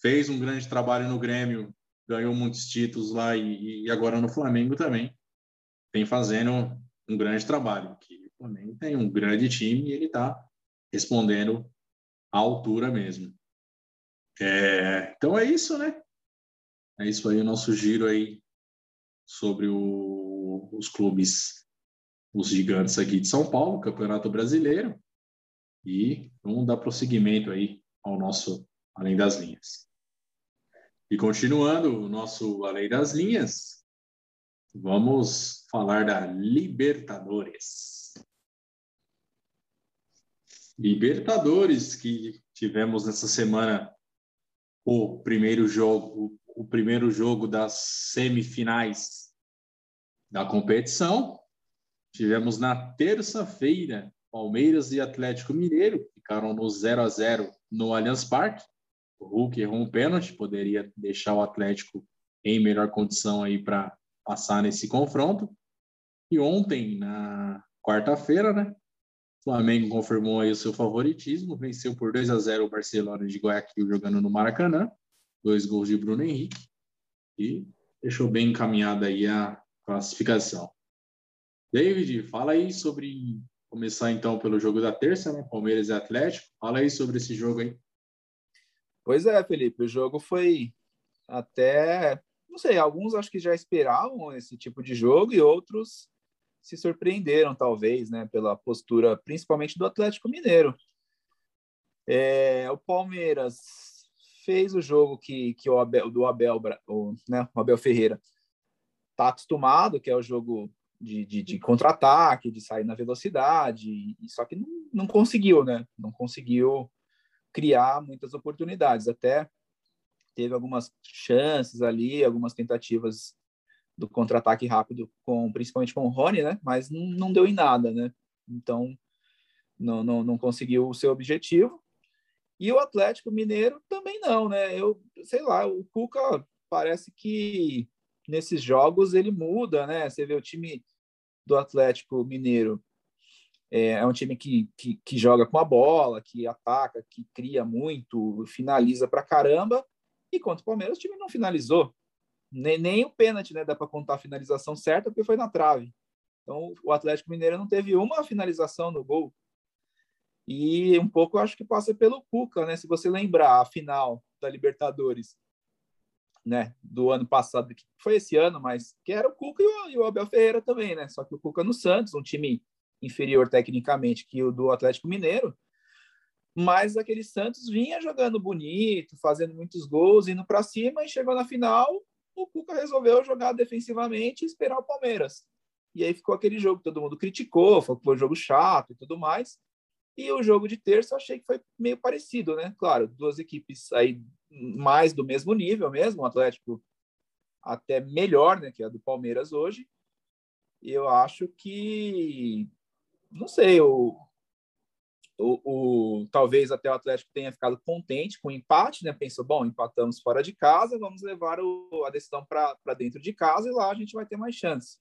fez um grande trabalho no Grêmio, ganhou muitos títulos lá e, e agora no Flamengo também, tem fazendo um grande trabalho, que o Flamengo tem um grande time e ele está respondendo à altura mesmo. É, então é isso, né? É isso aí, o nosso giro aí sobre o, os clubes, os gigantes aqui de São Paulo, Campeonato Brasileiro. E vamos dar prosseguimento aí ao nosso Além das Linhas. E continuando o nosso Além das Linhas, vamos falar da Libertadores. Libertadores que tivemos nessa semana o primeiro jogo, o primeiro jogo das semifinais da competição. Tivemos na terça-feira Palmeiras e Atlético Mineiro, ficaram no 0 a 0 no Allianz Parque. O Hulk errou um pênalti, poderia deixar o Atlético em melhor condição aí para passar nesse confronto. E ontem, na quarta-feira, né, Flamengo confirmou aí o seu favoritismo, venceu por 2 a 0 o Barcelona de Guayaquil jogando no Maracanã, dois gols de Bruno Henrique e deixou bem encaminhada aí a classificação. David, fala aí sobre começar então pelo jogo da terça, né? Palmeiras e Atlético. Fala aí sobre esse jogo aí. Pois é, Felipe, o jogo foi até, não sei, alguns acho que já esperavam esse tipo de jogo e outros se surpreenderam, talvez, né, pela postura, principalmente do Atlético Mineiro. É, o Palmeiras fez o jogo que, que o Abel, do Abel, o, né, o Abel Ferreira está acostumado, que é o jogo de, de, de contra-ataque, de sair na velocidade, e, só que não, não conseguiu, né? Não conseguiu criar muitas oportunidades. Até teve algumas chances ali, algumas tentativas do contra-ataque rápido, com principalmente com o Rony, né? Mas não, deu em nada, né? Então, não, não, não conseguiu o seu objetivo. E o Atlético Mineiro também não, né? Eu sei lá, o Cuca parece que nesses jogos ele muda, né? Você vê o time do Atlético Mineiro é, é um time que, que, que, joga com a bola, que ataca, que cria muito, finaliza pra caramba. E contra o Palmeiras, o time não finalizou. Nem, nem o pênalti, né? Dá para contar a finalização certa, porque foi na trave. Então, o Atlético Mineiro não teve uma finalização no gol. E um pouco eu acho que passa pelo Cuca, né? Se você lembrar a final da Libertadores, né, do ano passado, que foi esse ano, mas que era o Cuca e o, Abel Ferreira também, né? Só que o Cuca no Santos, um time inferior tecnicamente que o do Atlético Mineiro, mas aquele Santos vinha jogando bonito, fazendo muitos gols, indo para cima e chegou na final o Cuca resolveu jogar defensivamente e esperar o Palmeiras. E aí ficou aquele jogo que todo mundo criticou, falou que foi um jogo chato e tudo mais. E o jogo de terça eu achei que foi meio parecido, né? Claro, duas equipes aí mais do mesmo nível mesmo, o Atlético até melhor, né, que é a do Palmeiras hoje. Eu acho que, não sei, o, o, o, talvez até o Atlético tenha ficado contente com o empate, né? Pensou, bom, empatamos fora de casa, vamos levar o, a decisão para dentro de casa e lá a gente vai ter mais chance.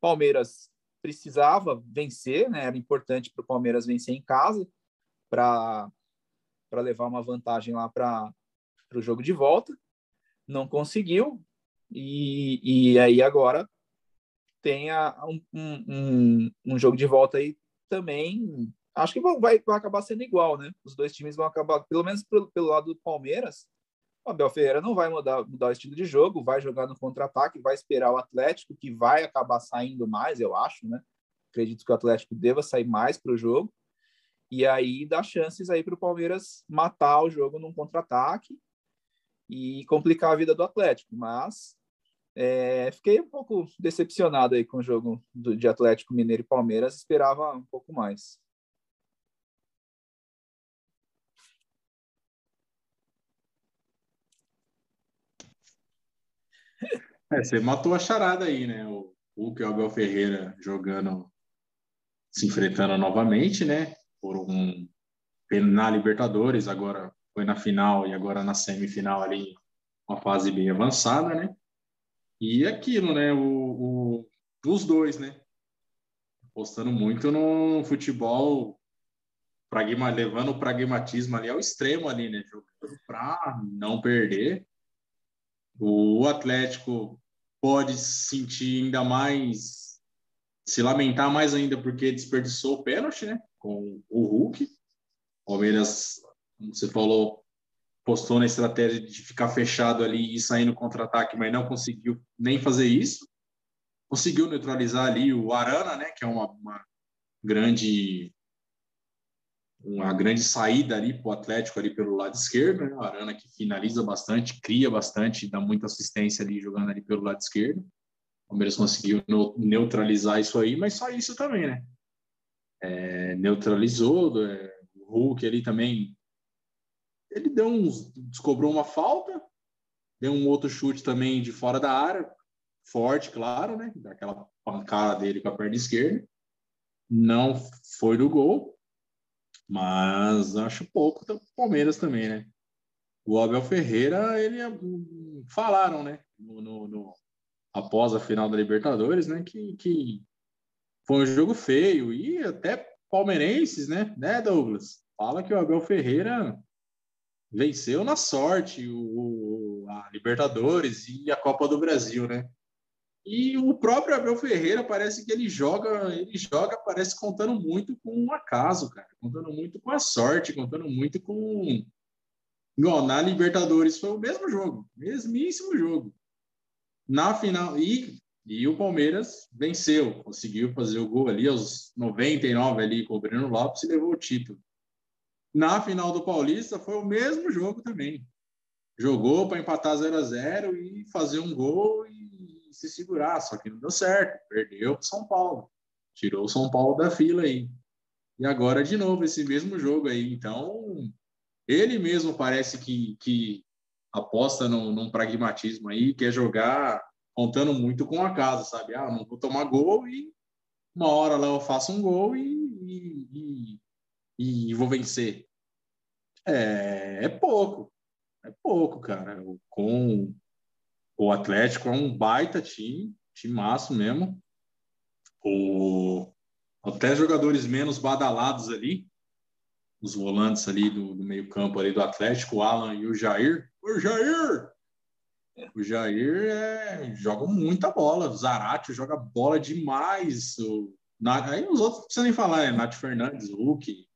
Palmeiras precisava vencer, né? Era importante para o Palmeiras vencer em casa para levar uma vantagem lá para o jogo de volta. Não conseguiu, e, e aí agora tem um, um, um, jogo de volta aí também. Acho que vai, vai acabar sendo igual, né? Os dois times vão acabar, pelo menos pelo, pelo lado do Palmeiras. O Abel Ferreira não vai mudar, mudar o estilo de jogo, vai jogar no contra-ataque, vai esperar o Atlético, que vai acabar saindo mais, eu acho, né? Acredito que o Atlético deva sair mais para o jogo. E aí dá chances aí para o Palmeiras matar o jogo num contra-ataque e complicar a vida do Atlético. Mas é, fiquei um pouco decepcionado aí com o jogo do, de Atlético Mineiro e Palmeiras, esperava um pouco mais. É, você matou a charada aí, né? O Hulk e o Abel Ferreira jogando, se enfrentando novamente, né? Por um na Libertadores, agora foi na final e agora na semifinal ali, uma fase bem avançada, né? E aquilo, né? O, o, os dois, né? Apostando muito no futebol, pragma, levando o pragmatismo ali ao extremo ali, né? Jogando para não perder. O Atlético pode sentir ainda mais, se lamentar mais ainda porque desperdiçou o pênalti, né? Com o Hulk. Palmeiras, como você falou, postou na estratégia de ficar fechado ali e sair no contra-ataque, mas não conseguiu nem fazer isso. Conseguiu neutralizar ali o Arana, né, que é uma, uma grande uma grande saída ali para o Atlético ali pelo lado esquerdo, né? Arana que finaliza bastante, cria bastante, dá muita assistência ali jogando ali pelo lado esquerdo. O Palmeiras conseguiu neutralizar isso aí, mas só isso também, né? É, neutralizou, é, o Hulk ali também ele deu uns, descobriu uma falta, deu um outro chute também de fora da área, forte, claro, né? Daquela pancada dele com a perna esquerda. Não foi do gol, mas acho pouco do Palmeiras também, né? O Abel Ferreira, ele falaram, né? No, no, no, após a final da Libertadores, né? Que, que foi um jogo feio e até palmeirenses, né? Né, Douglas? Fala que o Abel Ferreira venceu na sorte o, a Libertadores e a Copa do Brasil, né? E o próprio Abel Ferreira parece que ele joga, ele joga, parece contando muito com o acaso, cara, contando muito com a sorte, contando muito com Igual, na Libertadores foi o mesmo jogo, mesmíssimo jogo. Na final e e o Palmeiras venceu, conseguiu fazer o gol ali aos 99 ali com o Breno Lopes e levou o título. Na final do Paulista foi o mesmo jogo também. Jogou para empatar 0 a 0 e fazer um gol e se segurar, só que não deu certo. Perdeu para São Paulo. Tirou o São Paulo da fila aí. E agora de novo esse mesmo jogo aí. Então, ele mesmo parece que, que aposta no, num pragmatismo aí, quer jogar contando muito com a casa, sabe? Ah, não vou tomar gol e uma hora lá eu faço um gol e, e, e e vou vencer. É, é pouco. É pouco, cara. Com o Atlético é um baita time, time massa mesmo. O, até jogadores menos badalados ali, os volantes ali do, do meio-campo ali do Atlético, o Alan e o Jair. O Jair! O Jair é, joga muita bola. O Zarate joga bola demais. O, na, aí os outros não precisam nem falar, é Nath Fernandes, Hulk,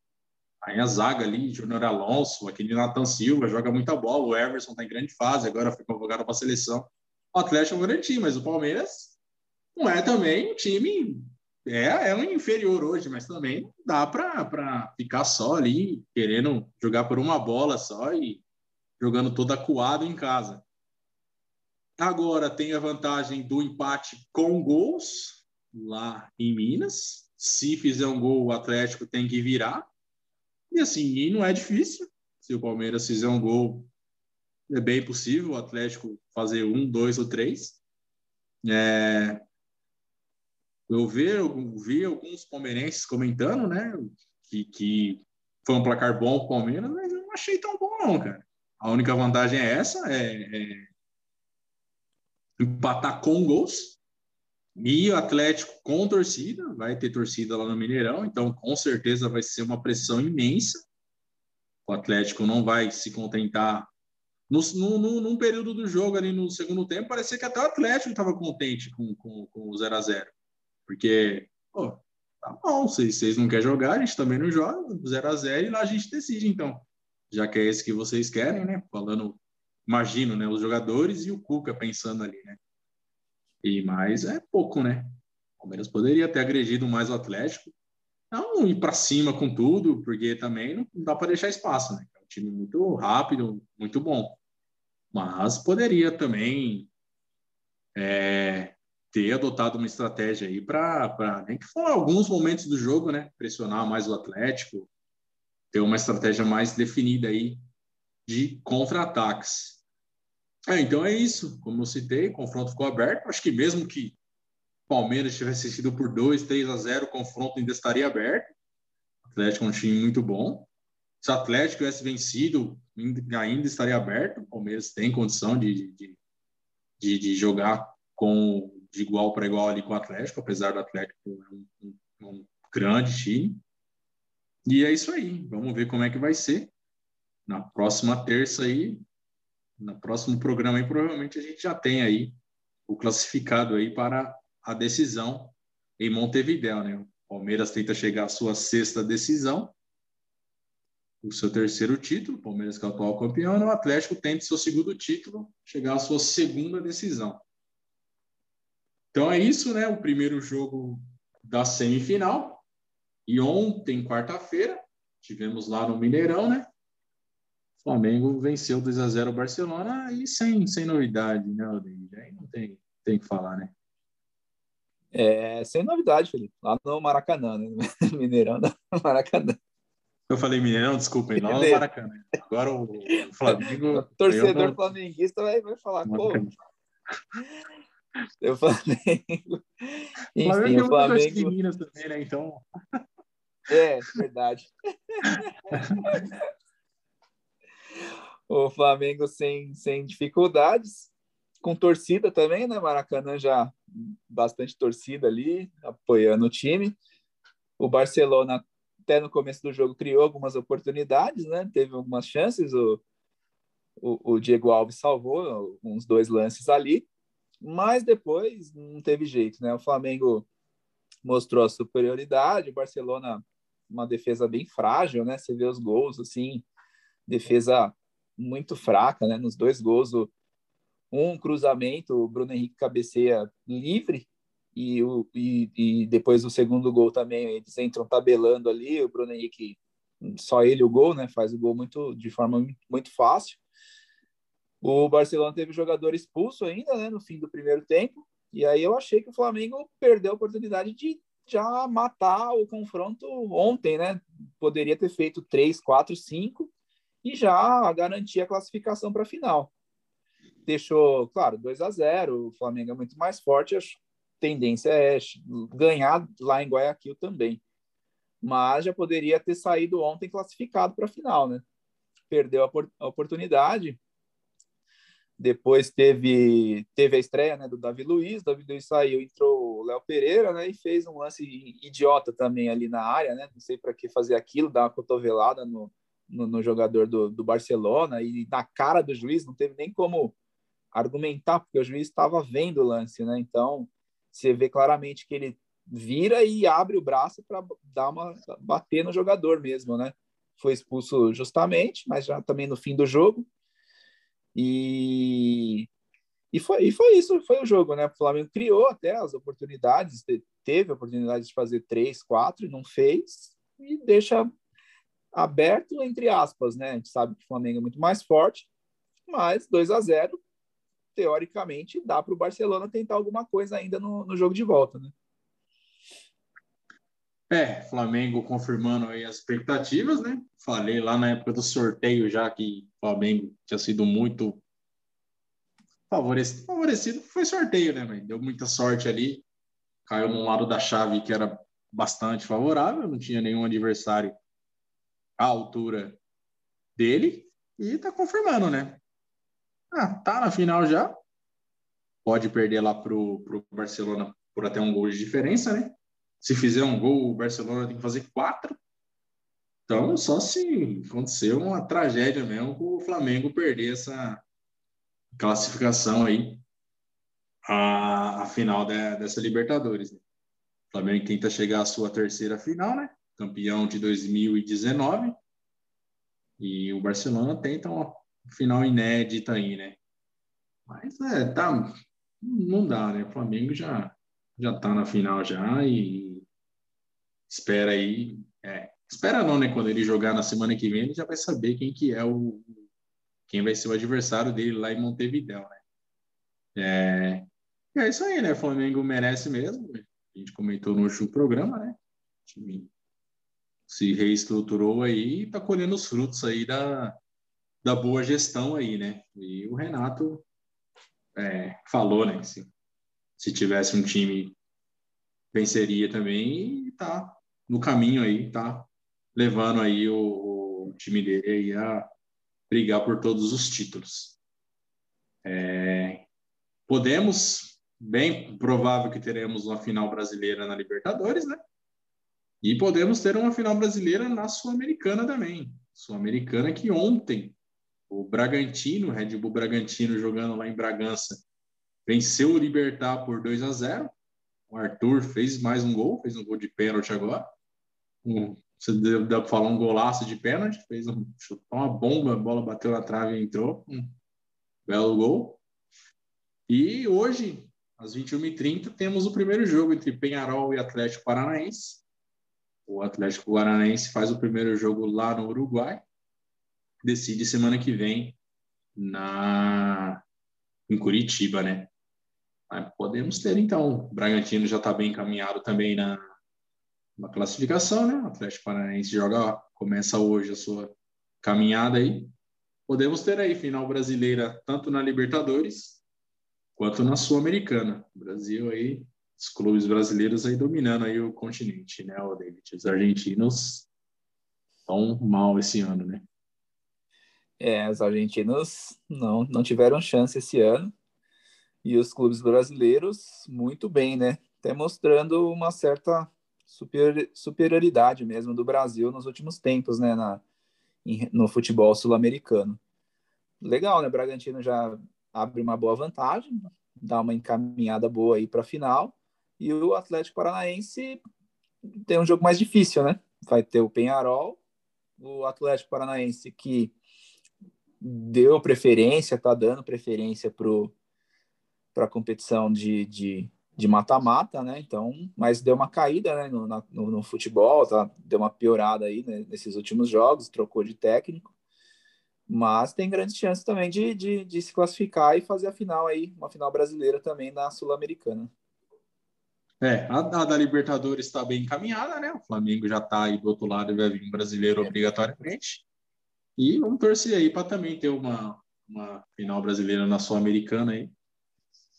Aí a zaga ali, Júnior Alonso, aquele Nathan Silva, joga muita bola. O Everson está em grande fase, agora foi convocado para a seleção. O Atlético é um grande time, mas o Palmeiras não é também um time. É, é um inferior hoje, mas também não dá para ficar só ali, querendo jogar por uma bola só e jogando toda acuado em casa. Agora tem a vantagem do empate com gols lá em Minas. Se fizer um gol, o Atlético tem que virar. E assim, e não é difícil. Se o Palmeiras fizer um gol, é bem possível o Atlético fazer um, dois ou três. É, eu vi, eu vi alguns palmeirenses comentando, né, que, que foi um placar bom para o Palmeiras, mas eu não achei tão bom não, cara. A única vantagem é essa, é, é empatar com gols. E o Atlético com torcida, vai ter torcida lá no Mineirão, então com certeza vai ser uma pressão imensa. O Atlético não vai se contentar. No, no, num período do jogo ali no segundo tempo, parecia que até o Atlético estava contente com, com, com o 0 a 0 Porque, pô, tá bom, se vocês não querem jogar, a gente também não joga, 0 a 0 e lá a gente decide, então. Já que é esse que vocês querem, né? Falando, imagino, né? Os jogadores e o Cuca pensando ali, né? E mais é pouco, né? O Palmeiras poderia ter agredido mais o Atlético. Não ir para cima com tudo, porque também não dá para deixar espaço, né? É um time muito rápido, muito bom. Mas poderia também é, ter adotado uma estratégia aí para, nem que for alguns momentos do jogo, né? Pressionar mais o Atlético, ter uma estratégia mais definida aí de contra-ataques. É, então é isso. Como eu citei, o confronto ficou aberto. Acho que mesmo que Palmeiras tivesse sido por 2, 3 a 0, o confronto ainda estaria aberto. O Atlético é um time muito bom. Se o Atlético tivesse vencido, ainda estaria aberto. O Palmeiras tem condição de, de, de, de jogar com, de igual para igual ali com o Atlético, apesar do Atlético um, um, um grande time. E é isso aí. Vamos ver como é que vai ser. Na próxima terça aí, no próximo programa aí, provavelmente a gente já tem aí o classificado aí para a decisão em Montevideo, né? O Palmeiras tenta chegar à sua sexta decisão, o seu terceiro título, o Palmeiras que é o atual campeão, e o Atlético tenta seu segundo título, chegar à sua segunda decisão. Então é isso, né? O primeiro jogo da semifinal. E ontem, quarta-feira, tivemos lá no Mineirão, né? Flamengo venceu 2 a 0 o Barcelona e sem, sem novidade, né, Aldeir? Aí não tem, tem que falar, né? É, sem novidade, Felipe. Lá no Maracanã, né? Mineirão no Maracanã. Eu falei Mineirão, desculpa, aí, não no Maracanã. Agora o Flamengo. O torcedor flamenguista vai, vai falar, pô. Eu Flamengo. Enfim, o Flamengo. Minas também, né? Então. É, verdade. O Flamengo sem, sem dificuldades, com torcida também, né? Maracanã já bastante torcida ali, apoiando o time. O Barcelona, até no começo do jogo, criou algumas oportunidades, né? Teve algumas chances, o, o, o Diego Alves salvou uns dois lances ali, mas depois não teve jeito, né? O Flamengo mostrou a superioridade, o Barcelona uma defesa bem frágil, né? Você vê os gols assim, defesa muito fraca, né? Nos dois gols, um cruzamento, o Bruno Henrique cabeceia livre e, o, e, e depois o segundo gol também eles entram tabelando ali, o Bruno Henrique só ele o gol, né? Faz o gol muito de forma muito fácil. O Barcelona teve jogador expulso ainda, né? No fim do primeiro tempo. E aí eu achei que o Flamengo perdeu a oportunidade de já matar o confronto ontem, né? Poderia ter feito 3, 4, 5 e já garantir a classificação para a final. Deixou, claro, 2 a 0 o Flamengo é muito mais forte, a tendência é ganhar lá em Guayaquil também. Mas já poderia ter saído ontem classificado para a final, né? Perdeu a, oportunidade. Depois teve, teve a estreia né, do Davi Luiz, Davi Luiz saiu, entrou o Léo Pereira, né, e fez um lance idiota também ali na área, né, não sei para que fazer aquilo, dar uma cotovelada no, no, no jogador do, do, Barcelona e na cara do juiz, não teve nem como argumentar, porque o juiz estava vendo o lance, né? Então, você vê claramente que ele vira e abre o braço para dar uma bater no jogador mesmo, né? Foi expulso justamente, mas já também no fim do jogo. E e foi, e foi isso, foi o jogo, né? O Flamengo criou até as oportunidades, teve a oportunidade de fazer três, quatro e não fez, e deixa aberto, entre aspas, né? A gente sabe que o Flamengo é muito mais forte, mas 2 a 0 teoricamente, dá para o Barcelona tentar alguma coisa ainda no, no jogo de volta, né? É, Flamengo confirmando aí as expectativas, né? Falei lá na época do sorteio já que o Flamengo tinha sido muito favorecido. Favorecido foi sorteio, né, mas deu muita sorte ali. Caiu num lado da chave que era bastante favorável, não tinha nenhum adversário à altura dele e tá confirmando, né? Ah, tá na final já. Pode perder lá pro, pro Barcelona por até um gol de diferença, né? Se fizer um gol, o Barcelona tem que fazer quatro. Então, só se acontecer uma tragédia mesmo com o Flamengo perder essa classificação aí a, a final de, dessa Libertadores. Né? O Flamengo tenta chegar à sua terceira final, né? Campeão de 2019. E o Barcelona tenta uma final inédita aí, né? Mas é, tá, não dá, né? O Flamengo já já tá na final já e espera aí, é, espera não, né? Quando ele jogar na semana que vem, ele já vai saber quem que é o quem vai ser o adversário dele lá em Montevideo, né? É, é isso aí, né? O Flamengo merece mesmo. A gente comentou no último programa, né? Time se reestruturou aí e tá colhendo os frutos aí da, da boa gestão aí, né? E o Renato é, falou, né? Se, se tivesse um time venceria também e tá no caminho aí, tá levando aí o, o time dele aí a brigar por todos os títulos. É, podemos, bem provável que teremos uma final brasileira na Libertadores, né? E podemos ter uma final brasileira na Sul-Americana também. Sul-Americana que ontem o Bragantino, Red Bull Bragantino jogando lá em Bragança, venceu o Libertar por 2 a 0. O Arthur fez mais um gol, fez um gol de pênalti agora. Um, você deu para falar um golaço de pênalti, fez um chutou uma bomba, a bola bateu na trave e entrou. Um belo gol. E hoje, às 21h30, temos o primeiro jogo entre Penharol e Atlético Paranaense. O Atlético Paranaense faz o primeiro jogo lá no Uruguai. Decide semana que vem na em Curitiba, né? Mas podemos ter então. O Bragantino já está bem encaminhado também na, na classificação, né? O Atlético Paranaense joga, começa hoje a sua caminhada aí. Podemos ter aí final brasileira tanto na Libertadores quanto na Sul-Americana. Brasil aí, os clubes brasileiros aí dominando aí o continente, né, o David? Os argentinos estão mal esse ano, né? É, os argentinos não, não tiveram chance esse ano e os clubes brasileiros muito bem, né? Até mostrando uma certa super, superioridade mesmo do Brasil nos últimos tempos, né? Na, no futebol sul-americano. Legal, né? Bragantino já abre uma boa vantagem, dá uma encaminhada boa aí para a final. E o Atlético Paranaense tem um jogo mais difícil, né? Vai ter o Penharol, o Atlético Paranaense que deu preferência, tá dando preferência para a competição de, de, de mata-mata, né? Então, mas deu uma caída né, no, no, no, futebol, tá? deu uma piorada aí né, nesses últimos jogos, trocou de técnico, mas tem grandes chances também de, de, de se classificar e fazer a final aí, uma final brasileira também na Sul-Americana. É, a, a, da Libertadores está bem encaminhada, né? O Flamengo já está aí do outro lado e vai vir um brasileiro obrigatoriamente. E vamos torcer aí para também ter uma, uma final brasileira na Sul-Americana aí.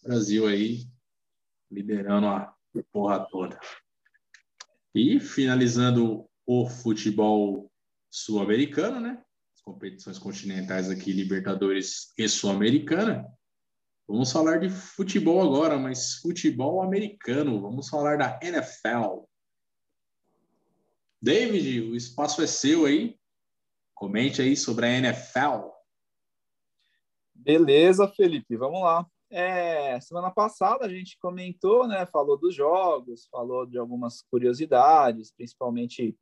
Brasil aí liderando a porra toda. E finalizando o futebol sul-americano, né? As competições continentais aqui, Libertadores e Sul-Americana. Vamos falar de futebol agora, mas futebol americano. Vamos falar da NFL. David, o espaço é seu aí. Comente aí sobre a NFL. Beleza, Felipe, vamos lá. É, semana passada a gente comentou, né? Falou dos jogos, falou de algumas curiosidades, principalmente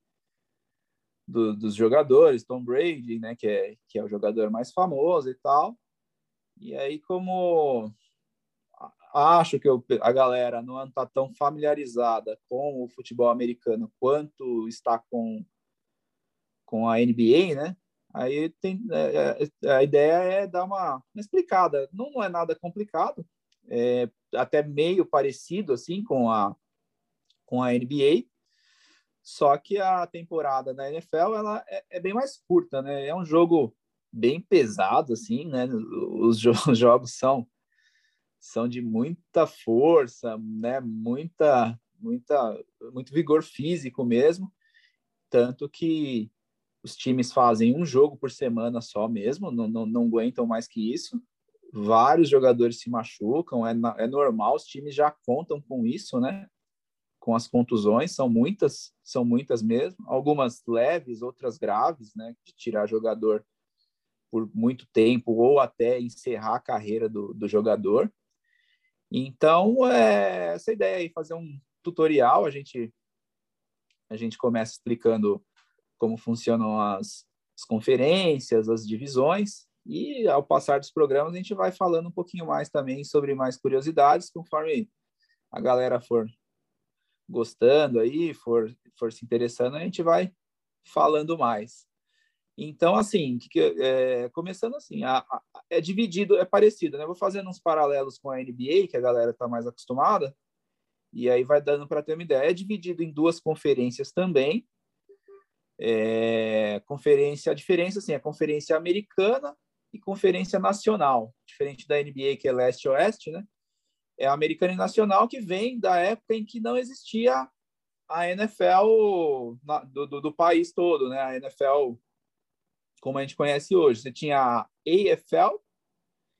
do, dos jogadores, Tom Brady, né? Que é, que é o jogador mais famoso e tal. E aí, como acho que eu, a galera não está tão familiarizada com o futebol americano quanto está com, com a NBA, né? Aí tem, é, é, a ideia é dar uma, uma explicada. Não, não, é nada complicado, é até meio parecido assim com a com a NBA. Só que a temporada da NFL ela é, é, bem mais curta, né? É um jogo bem pesado, assim, né? Os, jo os jogos são são de muita força, né? Muita, muita, muito vigor físico mesmo, tanto que os times fazem um jogo por semana só mesmo, não, não, não aguentam mais que isso. Vários jogadores se machucam, é, é normal, os times já contam com isso, né? Com as contusões, são muitas, são muitas mesmo, algumas leves, outras graves, né? De tirar jogador por muito tempo ou até encerrar a carreira do, do jogador. Então, é, essa ideia aí, fazer um tutorial, a gente, a gente começa explicando como funcionam as, as conferências, as divisões, e ao passar dos programas a gente vai falando um pouquinho mais também sobre mais curiosidades, conforme a galera for gostando aí, for, for se interessando, a gente vai falando mais. Então, assim, que, é, começando assim, a, a, é dividido, é parecido, né? Vou fazendo uns paralelos com a NBA, que a galera está mais acostumada, e aí vai dando para ter uma ideia. É dividido em duas conferências também. É, conferência, a diferença assim, é conferência americana e conferência nacional, diferente da NBA que é leste oeste, né? É a americana e nacional que vem da época em que não existia a NFL na, do, do, do país todo, né? A NFL como a gente conhece hoje. Você tinha a AFL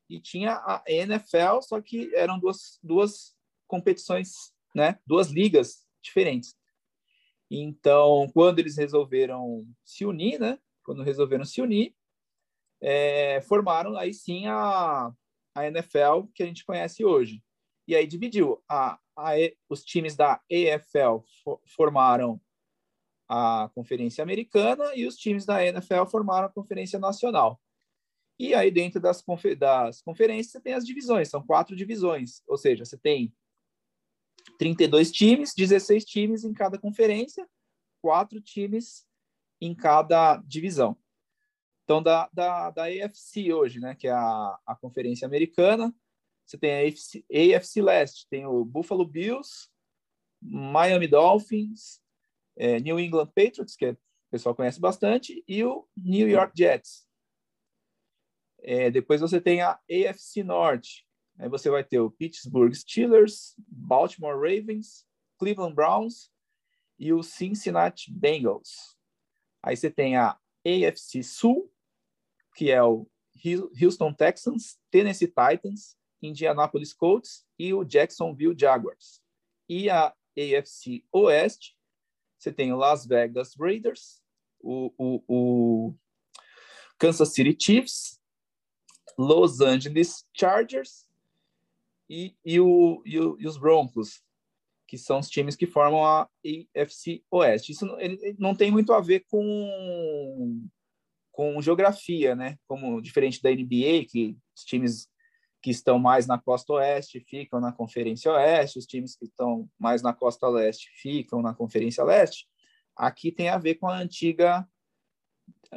e tinha a NFL, só que eram duas, duas competições, né? duas ligas diferentes. Então, quando eles resolveram se unir, né? quando resolveram se unir, é, formaram aí sim a, a NFL que a gente conhece hoje. E aí dividiu. A, a, os times da AFL formaram a Conferência Americana e os times da NFL formaram a Conferência Nacional. E aí, dentro das, confer das conferências, você tem as divisões, são quatro divisões, ou seja, você tem 32 times, 16 times em cada conferência, quatro times em cada divisão. Então, da, da, da AFC hoje, né, que é a, a Conferência Americana, você tem a AFC, AFC Leste, tem o Buffalo Bills, Miami Dolphins, é, New England Patriots, que o pessoal conhece bastante, e o New York Jets. É, depois você tem a AFC Norte. Aí você vai ter o Pittsburgh Steelers, Baltimore Ravens, Cleveland Browns e o Cincinnati Bengals. Aí você tem a AFC Sul, que é o Houston Texans, Tennessee Titans, Indianapolis Colts e o Jacksonville Jaguars. E a AFC Oeste, você tem o Las Vegas Raiders, o, o, o Kansas City Chiefs, Los Angeles Chargers e, e, o, e, o, e, os Broncos, que são os times que formam a AFC Oeste. Isso não, ele, não tem muito a ver com, com geografia, né? Como diferente da NBA, que os times que estão mais na costa oeste ficam na Conferência Oeste, os times que estão mais na costa leste ficam na Conferência Leste. Aqui tem a ver com a antiga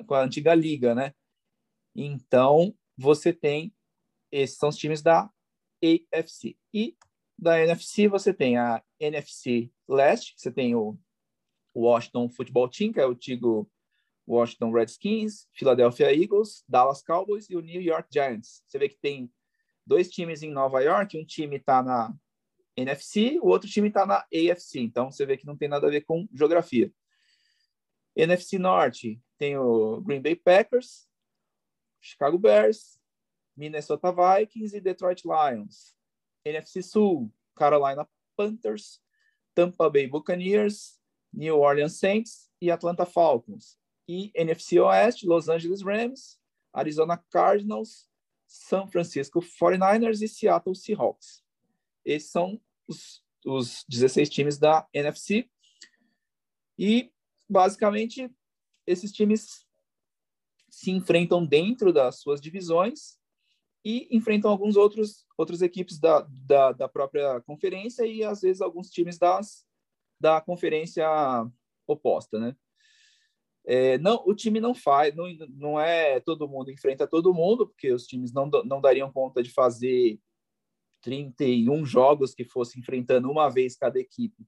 com a antiga liga, né? Então, você tem esses são os times da AFC. E da NFC você tem a NFC Leste, você tem o Washington Football Team, que é o antigo Washington Redskins, Philadelphia Eagles, Dallas Cowboys e o New York Giants. Você vê que tem dois times em Nova York, um time está na NFC, o outro time está na AFC. Então você vê que não tem nada a ver com geografia. NFC Norte tem o Green Bay Packers, Chicago Bears, Minnesota Vikings e Detroit Lions. NFC Sul, Carolina Panthers, Tampa Bay Buccaneers, New Orleans Saints e Atlanta Falcons. E NFC Oeste, Los Angeles Rams, Arizona Cardinals, são Francisco 49ers e Seattle Seahawks. Esses são os, os 16 times da NFC. E, basicamente, esses times se enfrentam dentro das suas divisões e enfrentam alguns outros outras equipes da, da, da própria conferência e às vezes alguns times das da conferência oposta, né? É, não, o time não faz, não, não é todo mundo enfrenta todo mundo, porque os times não, não dariam conta de fazer 31 jogos que fosse enfrentando uma vez cada equipe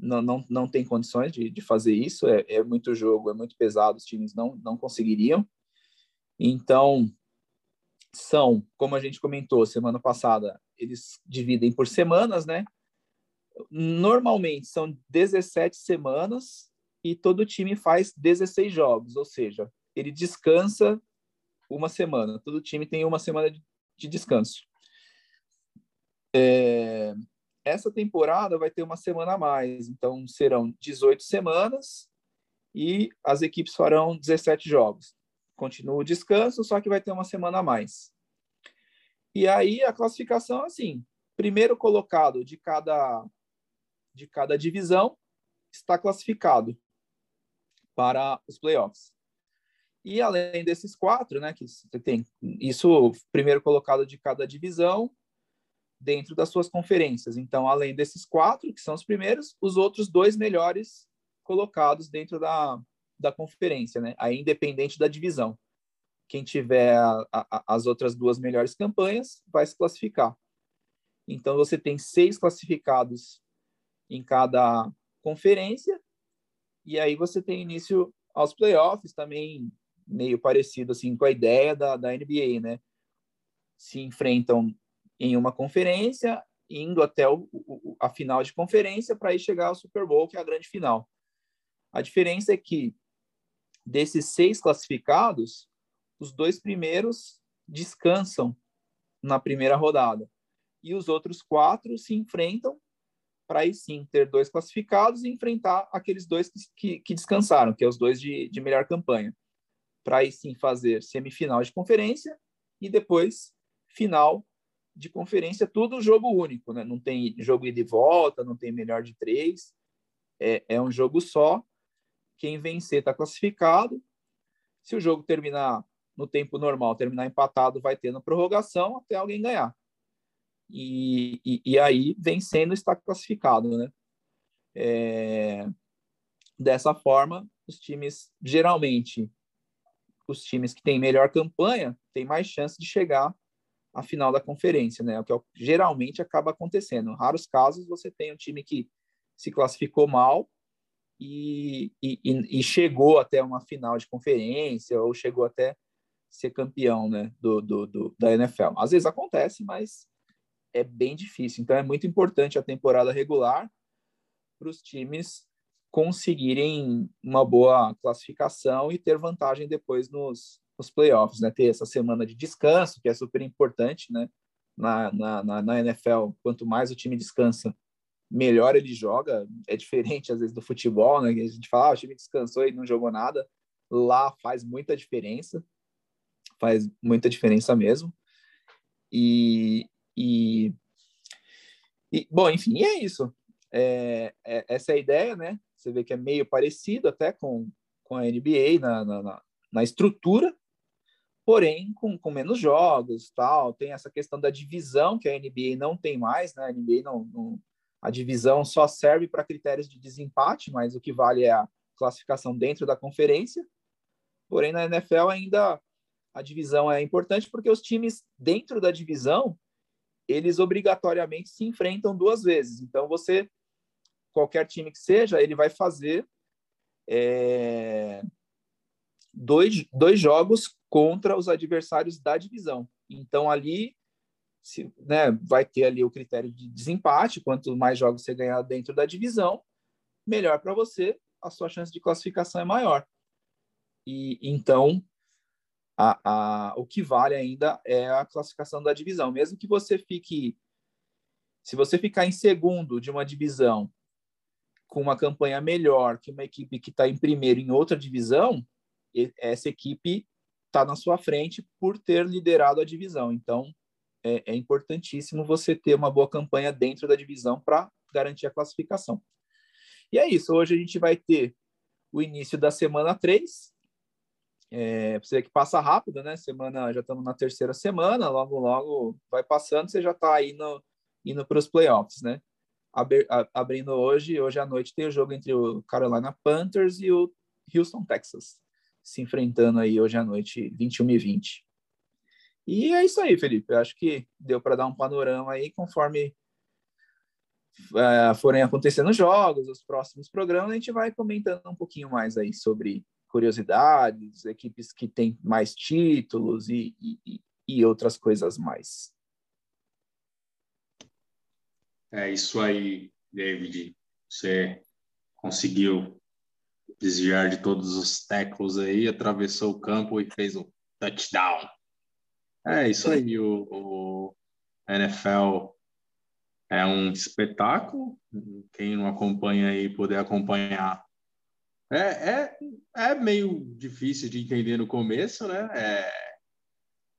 não, não, não tem condições de, de fazer isso, é, é muito jogo, é muito pesado, os times não, não conseguiriam. Então, são, como a gente comentou semana passada, eles dividem por semanas, né? Normalmente são 17 semanas e todo time faz 16 jogos, ou seja, ele descansa uma semana. Todo time tem uma semana de, de descanso. É, essa temporada vai ter uma semana a mais, então serão 18 semanas e as equipes farão 17 jogos. Continua o descanso, só que vai ter uma semana a mais. E aí a classificação assim, primeiro colocado de cada de cada divisão está classificado para os playoffs. E além desses quatro, né, que você tem isso primeiro colocado de cada divisão dentro das suas conferências. Então, além desses quatro, que são os primeiros, os outros dois melhores colocados dentro da, da conferência, né? Aí, independente da divisão. Quem tiver a, a, as outras duas melhores campanhas vai se classificar. Então, você tem seis classificados em cada conferência, e aí você tem início aos playoffs também, meio parecido assim com a ideia da, da NBA, né? Se enfrentam em uma conferência, indo até o, o, a final de conferência para aí chegar ao Super Bowl, que é a grande final. A diferença é que desses seis classificados, os dois primeiros descansam na primeira rodada e os outros quatro se enfrentam para aí sim ter dois classificados e enfrentar aqueles dois que, que, que descansaram, que é os dois de, de melhor campanha, para aí sim fazer semifinal de conferência e depois final de conferência, tudo jogo único, né? Não tem jogo ida e volta, não tem melhor de três. É, é um jogo só. Quem vencer está classificado. Se o jogo terminar no tempo normal, terminar empatado, vai ter na prorrogação até alguém ganhar. E, e, e aí, vencendo, está classificado, né? É, dessa forma, os times, geralmente, os times que têm melhor campanha, têm mais chance de chegar a final da conferência, né? O que geralmente acaba acontecendo. Em raros casos você tem um time que se classificou mal e, e, e, chegou até uma final de conferência ou chegou até ser campeão, né? Do, do, do, da NFL. Às vezes acontece, mas é bem difícil. Então é muito importante a temporada regular para os times conseguirem uma boa classificação e ter vantagem depois nos, nos playoffs, né? Ter essa semana de descanso, que é super importante, né? Na, na, na NFL, quanto mais o time descansa, melhor ele joga. É diferente, às vezes, do futebol, né? A gente fala, ah, o time descansou e não jogou nada. Lá faz muita diferença. Faz muita diferença mesmo. E, e, e bom, enfim, é isso. É, é, essa é a ideia, né? Você vê que é meio parecido até com, com a NBA na, na, na estrutura, porém com, com menos jogos, tal. Tem essa questão da divisão que a NBA não tem mais, né? A NBA não, não a divisão só serve para critérios de desempate, mas o que vale é a classificação dentro da conferência. Porém, na NFL ainda a divisão é importante porque os times dentro da divisão eles obrigatoriamente se enfrentam duas vezes. Então, você, qualquer time que seja, ele vai fazer é, dois, dois jogos contra os adversários da divisão. Então, ali se, né, vai ter ali o critério de desempate. Quanto mais jogos você ganhar dentro da divisão, melhor para você, a sua chance de classificação é maior. E então, a, a, o que vale ainda é a classificação da divisão. Mesmo que você fique. Se você ficar em segundo de uma divisão com uma campanha melhor que uma equipe que está em primeiro em outra divisão, essa equipe está na sua frente por ter liderado a divisão. Então, é, é importantíssimo você ter uma boa campanha dentro da divisão para garantir a classificação. E é isso. Hoje a gente vai ter o início da semana 3. É, você que passa rápido, né? Semana, já estamos na terceira semana, logo, logo vai passando, você já está indo, indo para os playoffs, né? abrindo hoje, hoje à noite tem o jogo entre o Carolina Panthers e o Houston, Texas se enfrentando aí hoje à noite, 21 e 20. E é isso aí, Felipe. Eu acho que deu para dar um panorama aí, conforme uh, forem acontecendo jogos, os próximos programas, a gente vai comentando um pouquinho mais aí sobre curiosidades, equipes que têm mais títulos e, e, e outras coisas mais. É isso aí, David. Você conseguiu desviar de todos os tackles aí, atravessou o campo e fez um touchdown. É isso aí, o, o NFL é um espetáculo. Quem não acompanha aí poder acompanhar. É, é, é meio difícil de entender no começo, né? É,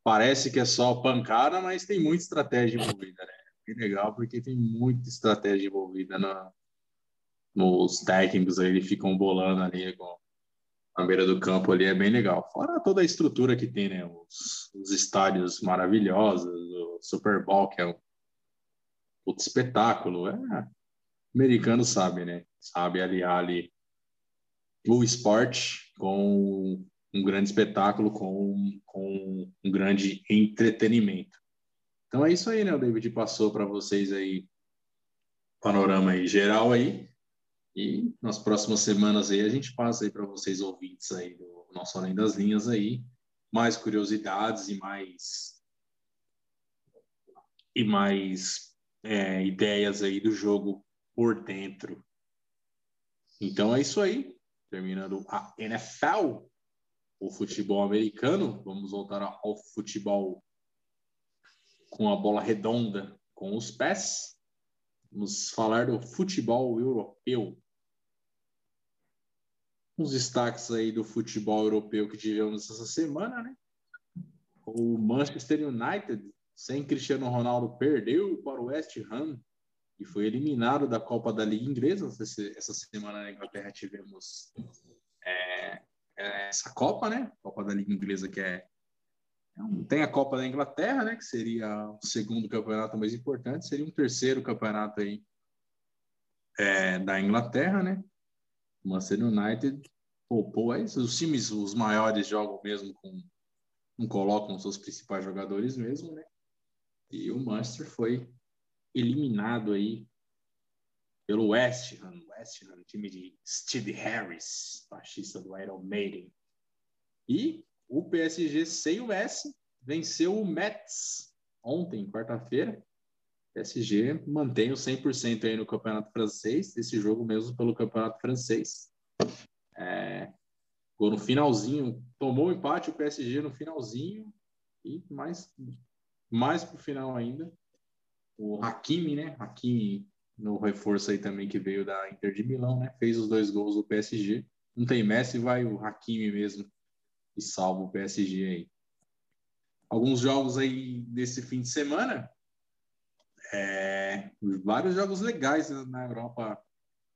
parece que é só pancada, mas tem muita estratégia envolvida, né? É legal porque tem muita estratégia envolvida na, nos técnicos aí, eles ficam bolando ali com a beira do campo ali, é bem legal. Fora toda a estrutura que tem, né? Os, os estádios maravilhosos, o Super Bowl, que é um outro espetáculo. É, americano sabe, né? Sabe aliar ali o esporte com um grande espetáculo, com, com um grande entretenimento. Então é isso aí, né? O David passou para vocês aí panorama aí geral aí. E nas próximas semanas aí a gente passa aí para vocês ouvintes aí do nosso Além das Linhas aí, mais curiosidades e mais e mais é, ideias aí do jogo por dentro. Então é isso aí. Terminando a NFL, o futebol americano, vamos voltar ao futebol com a bola redonda com os pés. Vamos falar do futebol europeu uns destaques aí do futebol europeu que tivemos essa semana, né? O Manchester United, sem Cristiano Ronaldo, perdeu para o West Ham e foi eliminado da Copa da Liga Inglesa. Essa semana na Inglaterra tivemos é, é, essa Copa, né? Copa da Liga Inglesa que é, é tem a Copa da Inglaterra, né? Que seria o segundo campeonato mais importante, seria um terceiro campeonato aí é, da Inglaterra, né? O Manchester United poupou aí. Os times, os maiores, jogam mesmo com. Não colocam seus principais jogadores mesmo, né? E o Manchester foi eliminado aí pelo West Ham. West Ham, time de Steve Harris, baixista do Iron Maiden. E o PSG sem o S venceu o Mets ontem, quarta-feira. PSG mantém o 100% aí no Campeonato Francês, esse jogo mesmo pelo Campeonato Francês. É, no finalzinho, tomou o empate o PSG no finalzinho e mais, mais para o final ainda. O Hakimi, né? Hakimi no reforço aí também que veio da Inter de Milão, né? Fez os dois gols do PSG. Não tem Messi, vai o Hakimi mesmo e salva o PSG aí. Alguns jogos aí desse fim de semana. É, vários jogos legais na Europa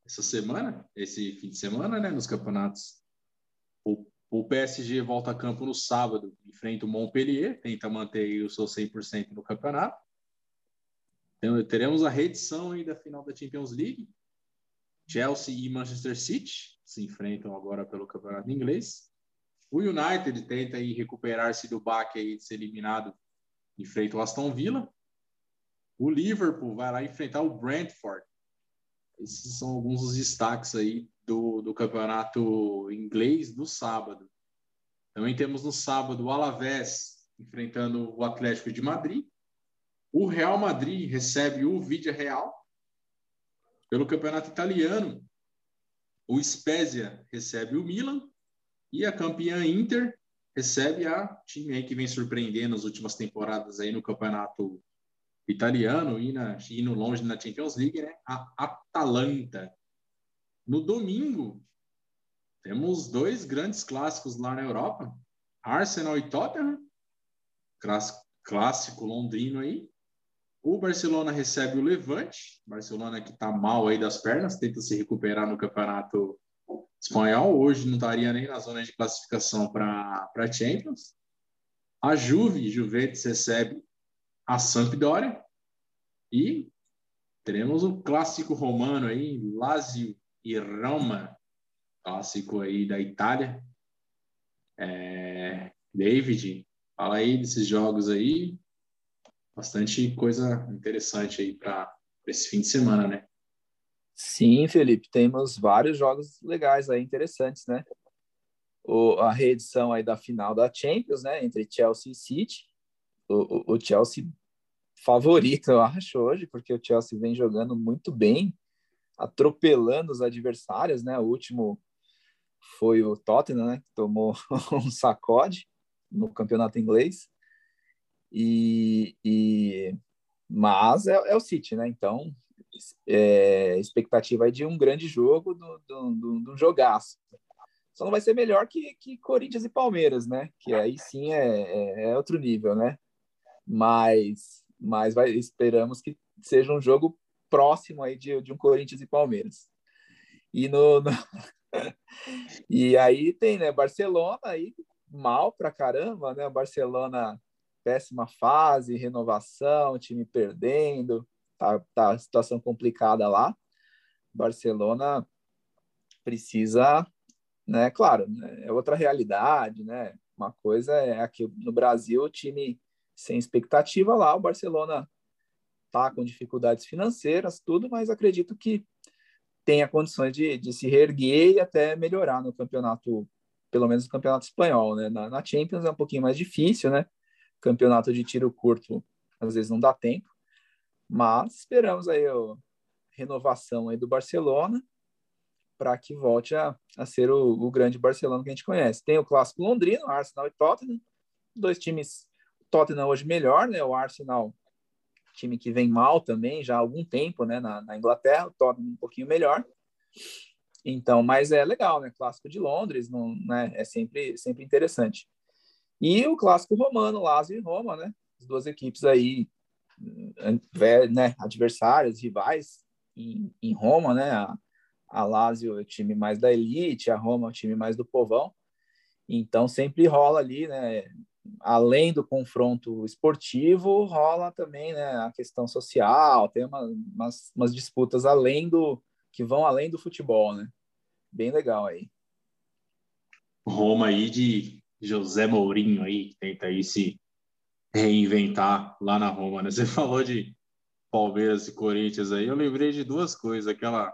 essa semana, esse fim de semana, né, nos campeonatos. O, o PSG volta a campo no sábado, enfrenta o Montpellier, tenta manter o seu 100% no campeonato. Então, teremos a reedição aí da final da Champions League. Chelsea e Manchester City se enfrentam agora pelo campeonato inglês. O United tenta aí recuperar-se do baque aí de ser eliminado, enfrenta o Aston Villa. O Liverpool vai lá enfrentar o Brentford. Esses são alguns dos destaques aí do, do campeonato inglês do sábado. Também temos no sábado o Alavés enfrentando o Atlético de Madrid. O Real Madrid recebe o Vidia Real. Pelo campeonato italiano, o Spezia recebe o Milan. E a campeã Inter recebe a time aí que vem surpreendendo nas últimas temporadas aí no campeonato italiano e na, longe na Champions League, né? A Atalanta. No domingo, temos dois grandes clássicos lá na Europa: Arsenal e Tottenham, clássico londrino aí. O Barcelona recebe o Levante, Barcelona que está mal aí das pernas, tenta se recuperar no campeonato espanhol. Hoje não estaria nem na zona de classificação para Champions. A Juve, Juventus recebe a Sampdoria e teremos o clássico romano aí, Lazio e Roma, clássico aí da Itália. É, David, fala aí desses jogos aí, bastante coisa interessante aí para esse fim de semana, né? Sim, Felipe, temos vários jogos legais aí, interessantes, né? O, a reedição aí da final da Champions, né? Entre Chelsea e City. O, o, o Chelsea favorito, eu acho, hoje, porque o Chelsea vem jogando muito bem, atropelando os adversários, né? O último foi o Tottenham, né? Que tomou um sacode no campeonato inglês. E, e mas é, é, o City, né? Então, é, expectativa é de um grande jogo, do, do, do, do jogaço. Só não vai ser melhor que, que Corinthians e Palmeiras, né? Que aí sim é, é, é outro nível, né? Mas, mas vai, esperamos que seja um jogo próximo aí de, de um Corinthians e Palmeiras. E no, no... e aí tem, né, Barcelona aí mal pra caramba, né? Barcelona péssima fase, renovação, time perdendo, tá, tá situação complicada lá. Barcelona precisa, né? Claro, né, é outra realidade, né? Uma coisa é aqui no Brasil, o time sem expectativa lá, o Barcelona tá com dificuldades financeiras, tudo, mas acredito que tenha condições de, de se reerguer e até melhorar no campeonato, pelo menos no campeonato espanhol, né? Na, na Champions é um pouquinho mais difícil, né? Campeonato de tiro curto, às vezes não dá tempo, mas esperamos aí a renovação aí do Barcelona para que volte a, a ser o, o, grande Barcelona que a gente conhece. Tem o clássico londrino, Arsenal e Tottenham, dois times, Tottenham hoje melhor, né? O Arsenal, time que vem mal também já há algum tempo, né? Na, na Inglaterra, o Tottenham um pouquinho melhor. Então, mas é legal, né? Clássico de Londres, não, né? É sempre, sempre interessante. E o clássico romano, Lazio e Roma, né? As duas equipes aí, né, adversárias, rivais em, em Roma, né? A, a Lazio é o time mais da elite, a Roma é o time mais do povão. Então sempre rola ali, né? Além do confronto esportivo, rola também, né? A questão social, tem uma, umas, umas disputas além do que vão além do futebol, né? Bem legal aí. Roma aí de José Mourinho aí, que tenta aí se reinventar lá na Roma, né? Você falou de Palmeiras e Corinthians aí, eu lembrei de duas coisas, aquela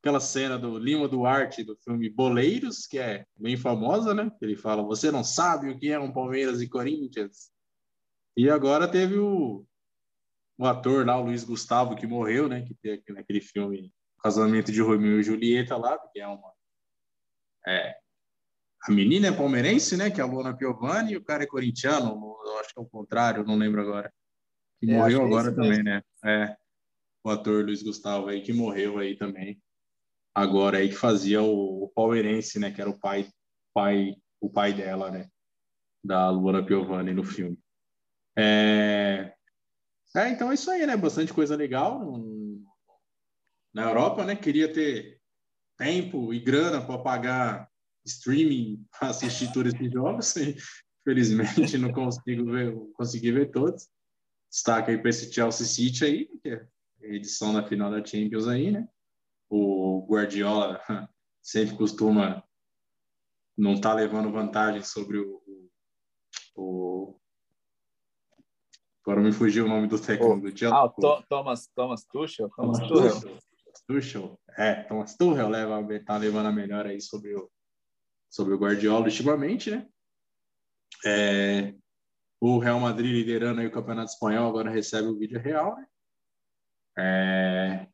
aquela cena do Lima Duarte do filme Boleiros, que é bem famosa, né? Ele fala: "Você não sabe o que é um Palmeiras e Corinthians". E agora teve o, o ator lá, o Luiz Gustavo, que morreu, né? Que tem naquele filme Casamento de Romeu e Julieta lá, que é uma é, a menina é palmeirense, né? Que é a Luana Piovani, e o cara é corintiano, acho que é o contrário, não lembro agora. Que é, morreu é agora também, né? É, o ator Luiz Gustavo aí, que morreu aí também. Agora aí que fazia o, o palmeirense, né? Que era o pai, pai, o pai dela, né? Da Luana Piovani no filme. É... é, então é isso aí, né? Bastante coisa legal na Europa, né? Queria ter tempo e grana para pagar streaming para assistir todos esses jogos. Infelizmente não consigo ver, consegui ver todos. Destaque aí para esse Chelsea City aí, que é a edição da final da Champions aí, né? O Guardiola sempre costuma não estar tá levando vantagem sobre o, o, Agora me fugiu o nome do técnico do Chelsea. Ah, o Thomas, Thomas Tuchel. Thomas Tuchel. Tuchel. É, Thomas Tuchel leva, tá levando a melhor aí sobre o, sobre o Guardiola ultimamente, né? É, o Real Madrid liderando aí o Campeonato Espanhol agora recebe o vídeo real, né? É,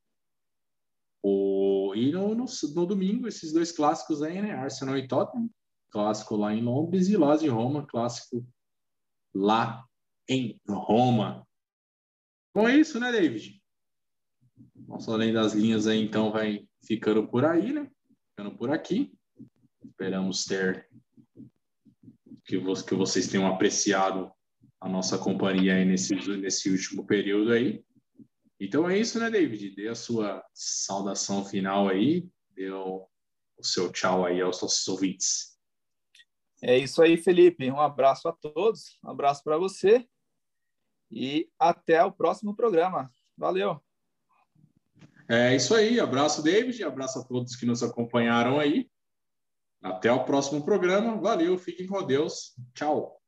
o, e no, no, no, domingo, esses dois clássicos aí, né? Arsenal e Tottenham, clássico lá em Londres e Lazio e Roma, clássico lá em Roma. Bom, é isso, né, David? Nosso Além das Linhas aí, então, vai ficando por aí, né? Ficando por aqui. Esperamos ter que, que vocês tenham apreciado a nossa companhia aí nesse, nesse último período aí. Então é isso, né, David? Dê a sua saudação final aí, dê o, o seu tchau aí aos nossos ouvintes. É isso aí, Felipe. Um abraço a todos, um abraço para você e até o próximo programa. Valeu! É isso aí, abraço, David, abraço a todos que nos acompanharam aí. Até o próximo programa. Valeu, fiquem com Deus. Tchau.